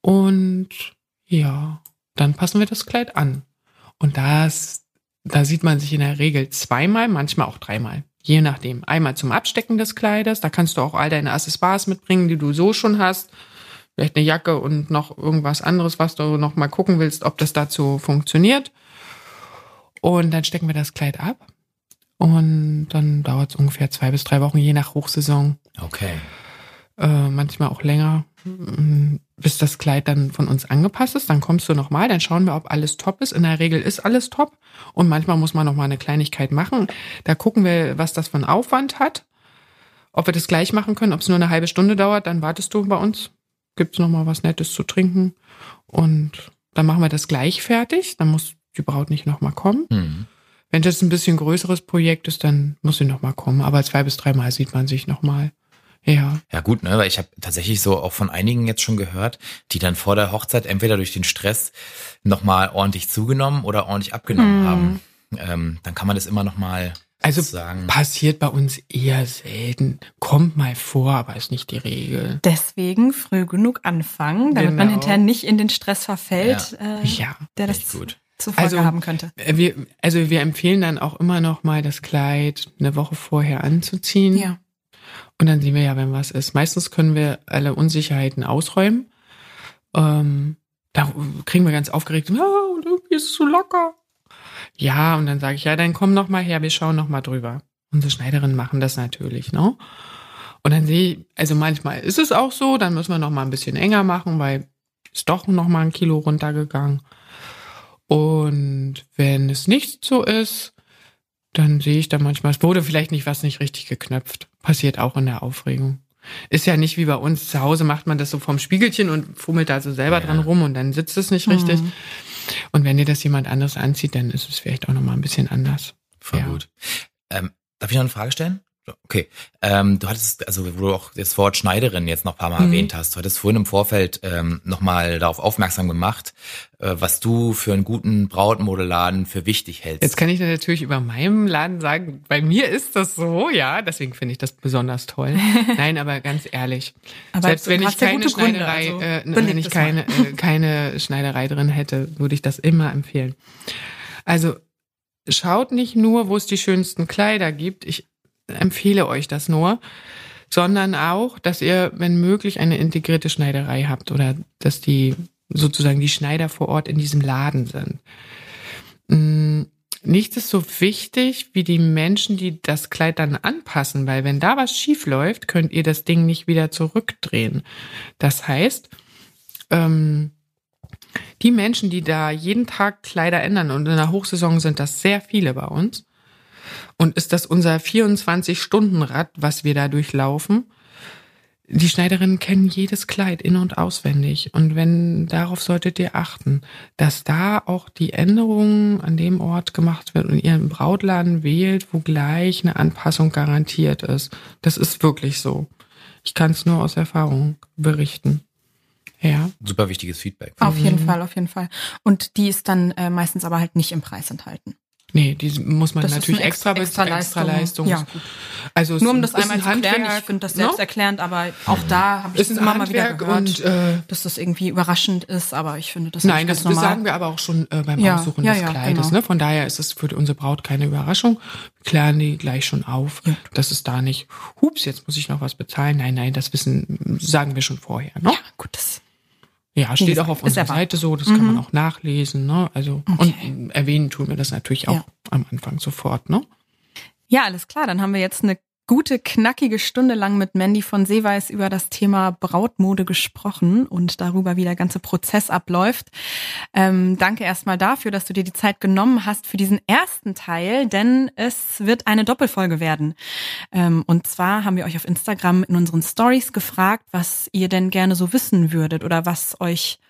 Und ja, dann passen wir das Kleid an. Und das, da sieht man sich in der Regel zweimal, manchmal auch dreimal. Je nachdem. Einmal zum Abstecken des Kleides, da kannst du auch all deine Accessoires mitbringen, die du so schon hast. Vielleicht eine Jacke und noch irgendwas anderes, was du noch mal gucken willst, ob das dazu funktioniert. Und dann stecken wir das Kleid ab. Und dann dauert es ungefähr zwei bis drei Wochen, je nach Hochsaison. Okay. Äh, manchmal auch länger, mm, bis das Kleid dann von uns angepasst ist. Dann kommst du nochmal, dann schauen wir, ob alles top ist. In der Regel ist alles top. Und manchmal muss man nochmal eine Kleinigkeit machen. Da gucken wir, was das für einen Aufwand hat. Ob wir das gleich machen können, ob es nur eine halbe Stunde dauert, dann wartest du bei uns. Gibt's nochmal was Nettes zu trinken. Und dann machen wir das gleich fertig. Dann muss die Braut nicht nochmal kommen. Hm. Wenn das ein bisschen größeres Projekt ist, dann muss sie nochmal kommen. Aber zwei bis dreimal sieht man sich nochmal. Ja. Ja gut, ne, weil ich habe tatsächlich so auch von einigen jetzt schon gehört, die dann vor der Hochzeit entweder durch den Stress nochmal ordentlich zugenommen oder ordentlich abgenommen Hm. haben. Ähm, dann kann man das immer nochmal Also sagen. passiert bei uns eher selten. Kommt mal vor, aber ist nicht die Regel. Deswegen früh genug anfangen, damit man Genau. hinterher nicht in den Stress verfällt, äh, Ja. der das gut. zur Folge Also- haben könnte. Äh, Wir, also wir empfehlen dann auch immer noch mal das Kleid eine Woche vorher anzuziehen. Ja. Und dann sehen wir ja, wenn was ist. Meistens können wir alle Unsicherheiten ausräumen. Ähm, da kriegen wir ganz aufgeregt, ja, und irgendwie ist es so locker. Ja, und dann sage ich, ja, dann komm noch mal her, wir schauen noch mal drüber. Unsere Schneiderinnen machen das natürlich, ne? Und dann sehe ich, also manchmal ist es auch so, dann müssen wir noch mal ein bisschen enger machen, weil ist doch noch mal ein Kilo runtergegangen. Und wenn es nicht so ist, dann sehe ich da manchmal, es wurde vielleicht nicht was nicht richtig geknöpft. Passiert auch in der Aufregung. Ist ja nicht wie bei uns zu Hause macht man das so vom Spiegelchen und fummelt da so selber Ja. dran rum und dann sitzt es nicht richtig. Und wenn dir das jemand anderes anzieht, dann ist es vielleicht auch nochmal ein bisschen anders. Voll Ja. gut. Ähm, darf ich noch eine Frage stellen? Okay. Ähm, du hattest, also wo du auch das Wort Schneiderin jetzt noch ein paar Mal Mhm. erwähnt hast, du hattest vorhin im Vorfeld ähm, nochmal darauf aufmerksam gemacht, äh, was du für einen guten Brautmodeladen für wichtig hältst. Jetzt kann ich natürlich über meinem Laden sagen, bei mir ist das so, ja, deswegen finde ich das besonders toll. Nein, aber ganz ehrlich, Aber selbst wenn ich keine gute Gründe, Schneiderei, also äh, beleg wenn ich keine, äh, keine Schneiderei drin hätte, würde ich das immer empfehlen. Also schaut nicht nur, wo es die schönsten Kleider gibt. Ich empfehle euch das nur, sondern auch, dass ihr, wenn möglich, eine integrierte Schneiderei habt oder dass die sozusagen die Schneider vor Ort in diesem Laden sind. Mm, Nichts ist so wichtig wie die Menschen, die das Kleid dann anpassen, weil wenn da was schief läuft, könnt ihr das Ding nicht wieder zurückdrehen. Das heißt, ähm, die Menschen, die da jeden Tag Kleider ändern und in der Hochsaison sind das sehr viele bei uns und ist das unser 24-Stunden-Rad, was wir da durchlaufen. Die Schneiderinnen kennen jedes Kleid in- und auswendig. Und wenn, darauf solltet ihr achten, dass da auch die Änderungen an dem Ort gemacht wird und ihr einen Brautladen wählt, wo gleich eine Anpassung garantiert ist. Das ist wirklich so. Ich kann es nur aus Erfahrung berichten. Ja. Super wichtiges Feedback. Auf jeden Mhm. Fall, auf jeden Fall. Und die ist dann äh, meistens aber halt nicht im Preis enthalten. Nee, die muss man Das natürlich extra, extra, extra, extra Leistung. Ja, gut. Also es Nur um das einmal ein zu klären, Handwerk, ich finde das ne? selbst erklärend, aber auch da habe ich es immer mal wieder Handwerk gehört, und äh, dass das irgendwie überraschend ist, aber ich finde das Nein, das, ganz das normal. sagen wir aber auch schon äh, beim Ja, Aussuchen ja, des ja, Kleides. genau. Ne? Von daher ist es für unsere Braut keine Überraschung. Wir klären die gleich schon auf, Ja. dass es da nicht, hups, jetzt muss ich noch was bezahlen. Nein, nein, das wissen, sagen wir schon vorher. Ne? Ja, gut, das Ja, steht auch auf unserer. Seite so, das kann man auch nachlesen. Ne? Also Okay. und äh, erwähnen tun wir das natürlich auch Ja. am Anfang sofort. Ne? Ja, alles klar. Dann haben wir jetzt eine gute, knackige Stunde lang mit Mandy von Seeweis über das Thema Brautmode gesprochen und darüber, wie der ganze Prozess abläuft. Ähm, danke erstmal dafür, dass du dir die Zeit genommen hast für diesen ersten Teil, denn es wird eine Doppelfolge werden. Ähm, und zwar haben wir euch auf Instagram in unseren Stories gefragt, was ihr denn gerne so wissen würdet oder was euch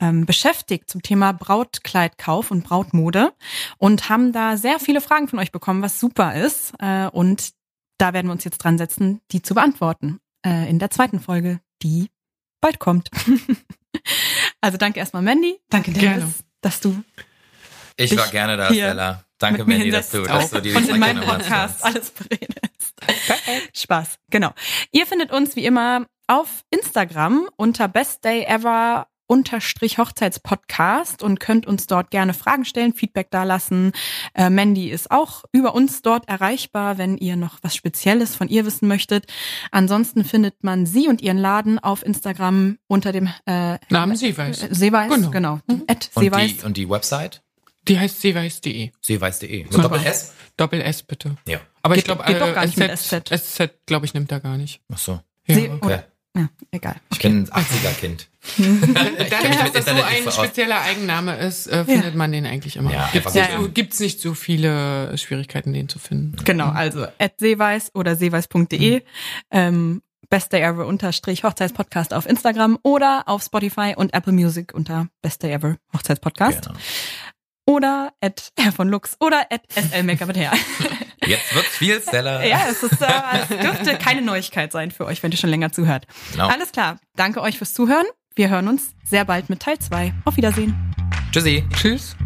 ähm, beschäftigt zum Thema Brautkleidkauf und Brautmode und haben da sehr viele Fragen von euch bekommen, was super ist. Äh, und da werden wir uns jetzt dran setzen, die zu beantworten äh, in der zweiten Folge, die bald kommt. also danke erstmal Mandy, danke Gerne. Dennis dass du Ich dich war gerne da, Stella. Danke, Mandy, dass du, dass du die und in meinem. Podcast alles beredest. Spaß, genau. Ihr findet uns wie immer auf Instagram unter Best Day Ever unterstrich Hochzeitspodcast und könnt uns dort gerne Fragen stellen, Feedback dalassen. Äh, Mandy ist auch über uns dort erreichbar, wenn ihr noch was Spezielles von ihr wissen möchtet. Ansonsten findet man sie und ihren Laden auf Instagram unter dem äh, Namen Seeweiß. äh, Seeweiß, genau. Genau. genau. At Und Seeweiß. die, und die Website? Die heißt seeweiß.de. Seeweiß.de. Mit Mhm. Doppel S? Doppel S bitte. Ja. Aber ich Geht- glaube, doch gar äh, nicht mit SZ, SZ glaube ich, nimmt er gar nicht. Ach so. Ja. See- Okay. Ja, egal. Ich bin ein 80er-Kind. Dadurch, dass das so nicht ein spezieller Eigenname ist, äh, findet man den eigentlich immer. Ja, Gibt's einfach nicht, gut. so, gibt's nicht so viele Schwierigkeiten, den zu finden. Genau, also at seeweiß oder seeweiß.de, ähm, Best Day Ever unterstrich Hochzeitspodcast auf Instagram oder auf Spotify und Apple Music unter Best Day Ever Hochzeitspodcast Genau. oder at Herr von Lux oder at SL Make-up mit. Jetzt wird's viel, Stella. ja, es, ist, äh, es dürfte keine Neuigkeit sein für euch, wenn ihr schon länger zuhört. Genau. Alles klar, danke euch fürs Zuhören. Wir hören uns sehr bald mit Teil 2. Auf Wiedersehen. Tschüssi. Tschüss.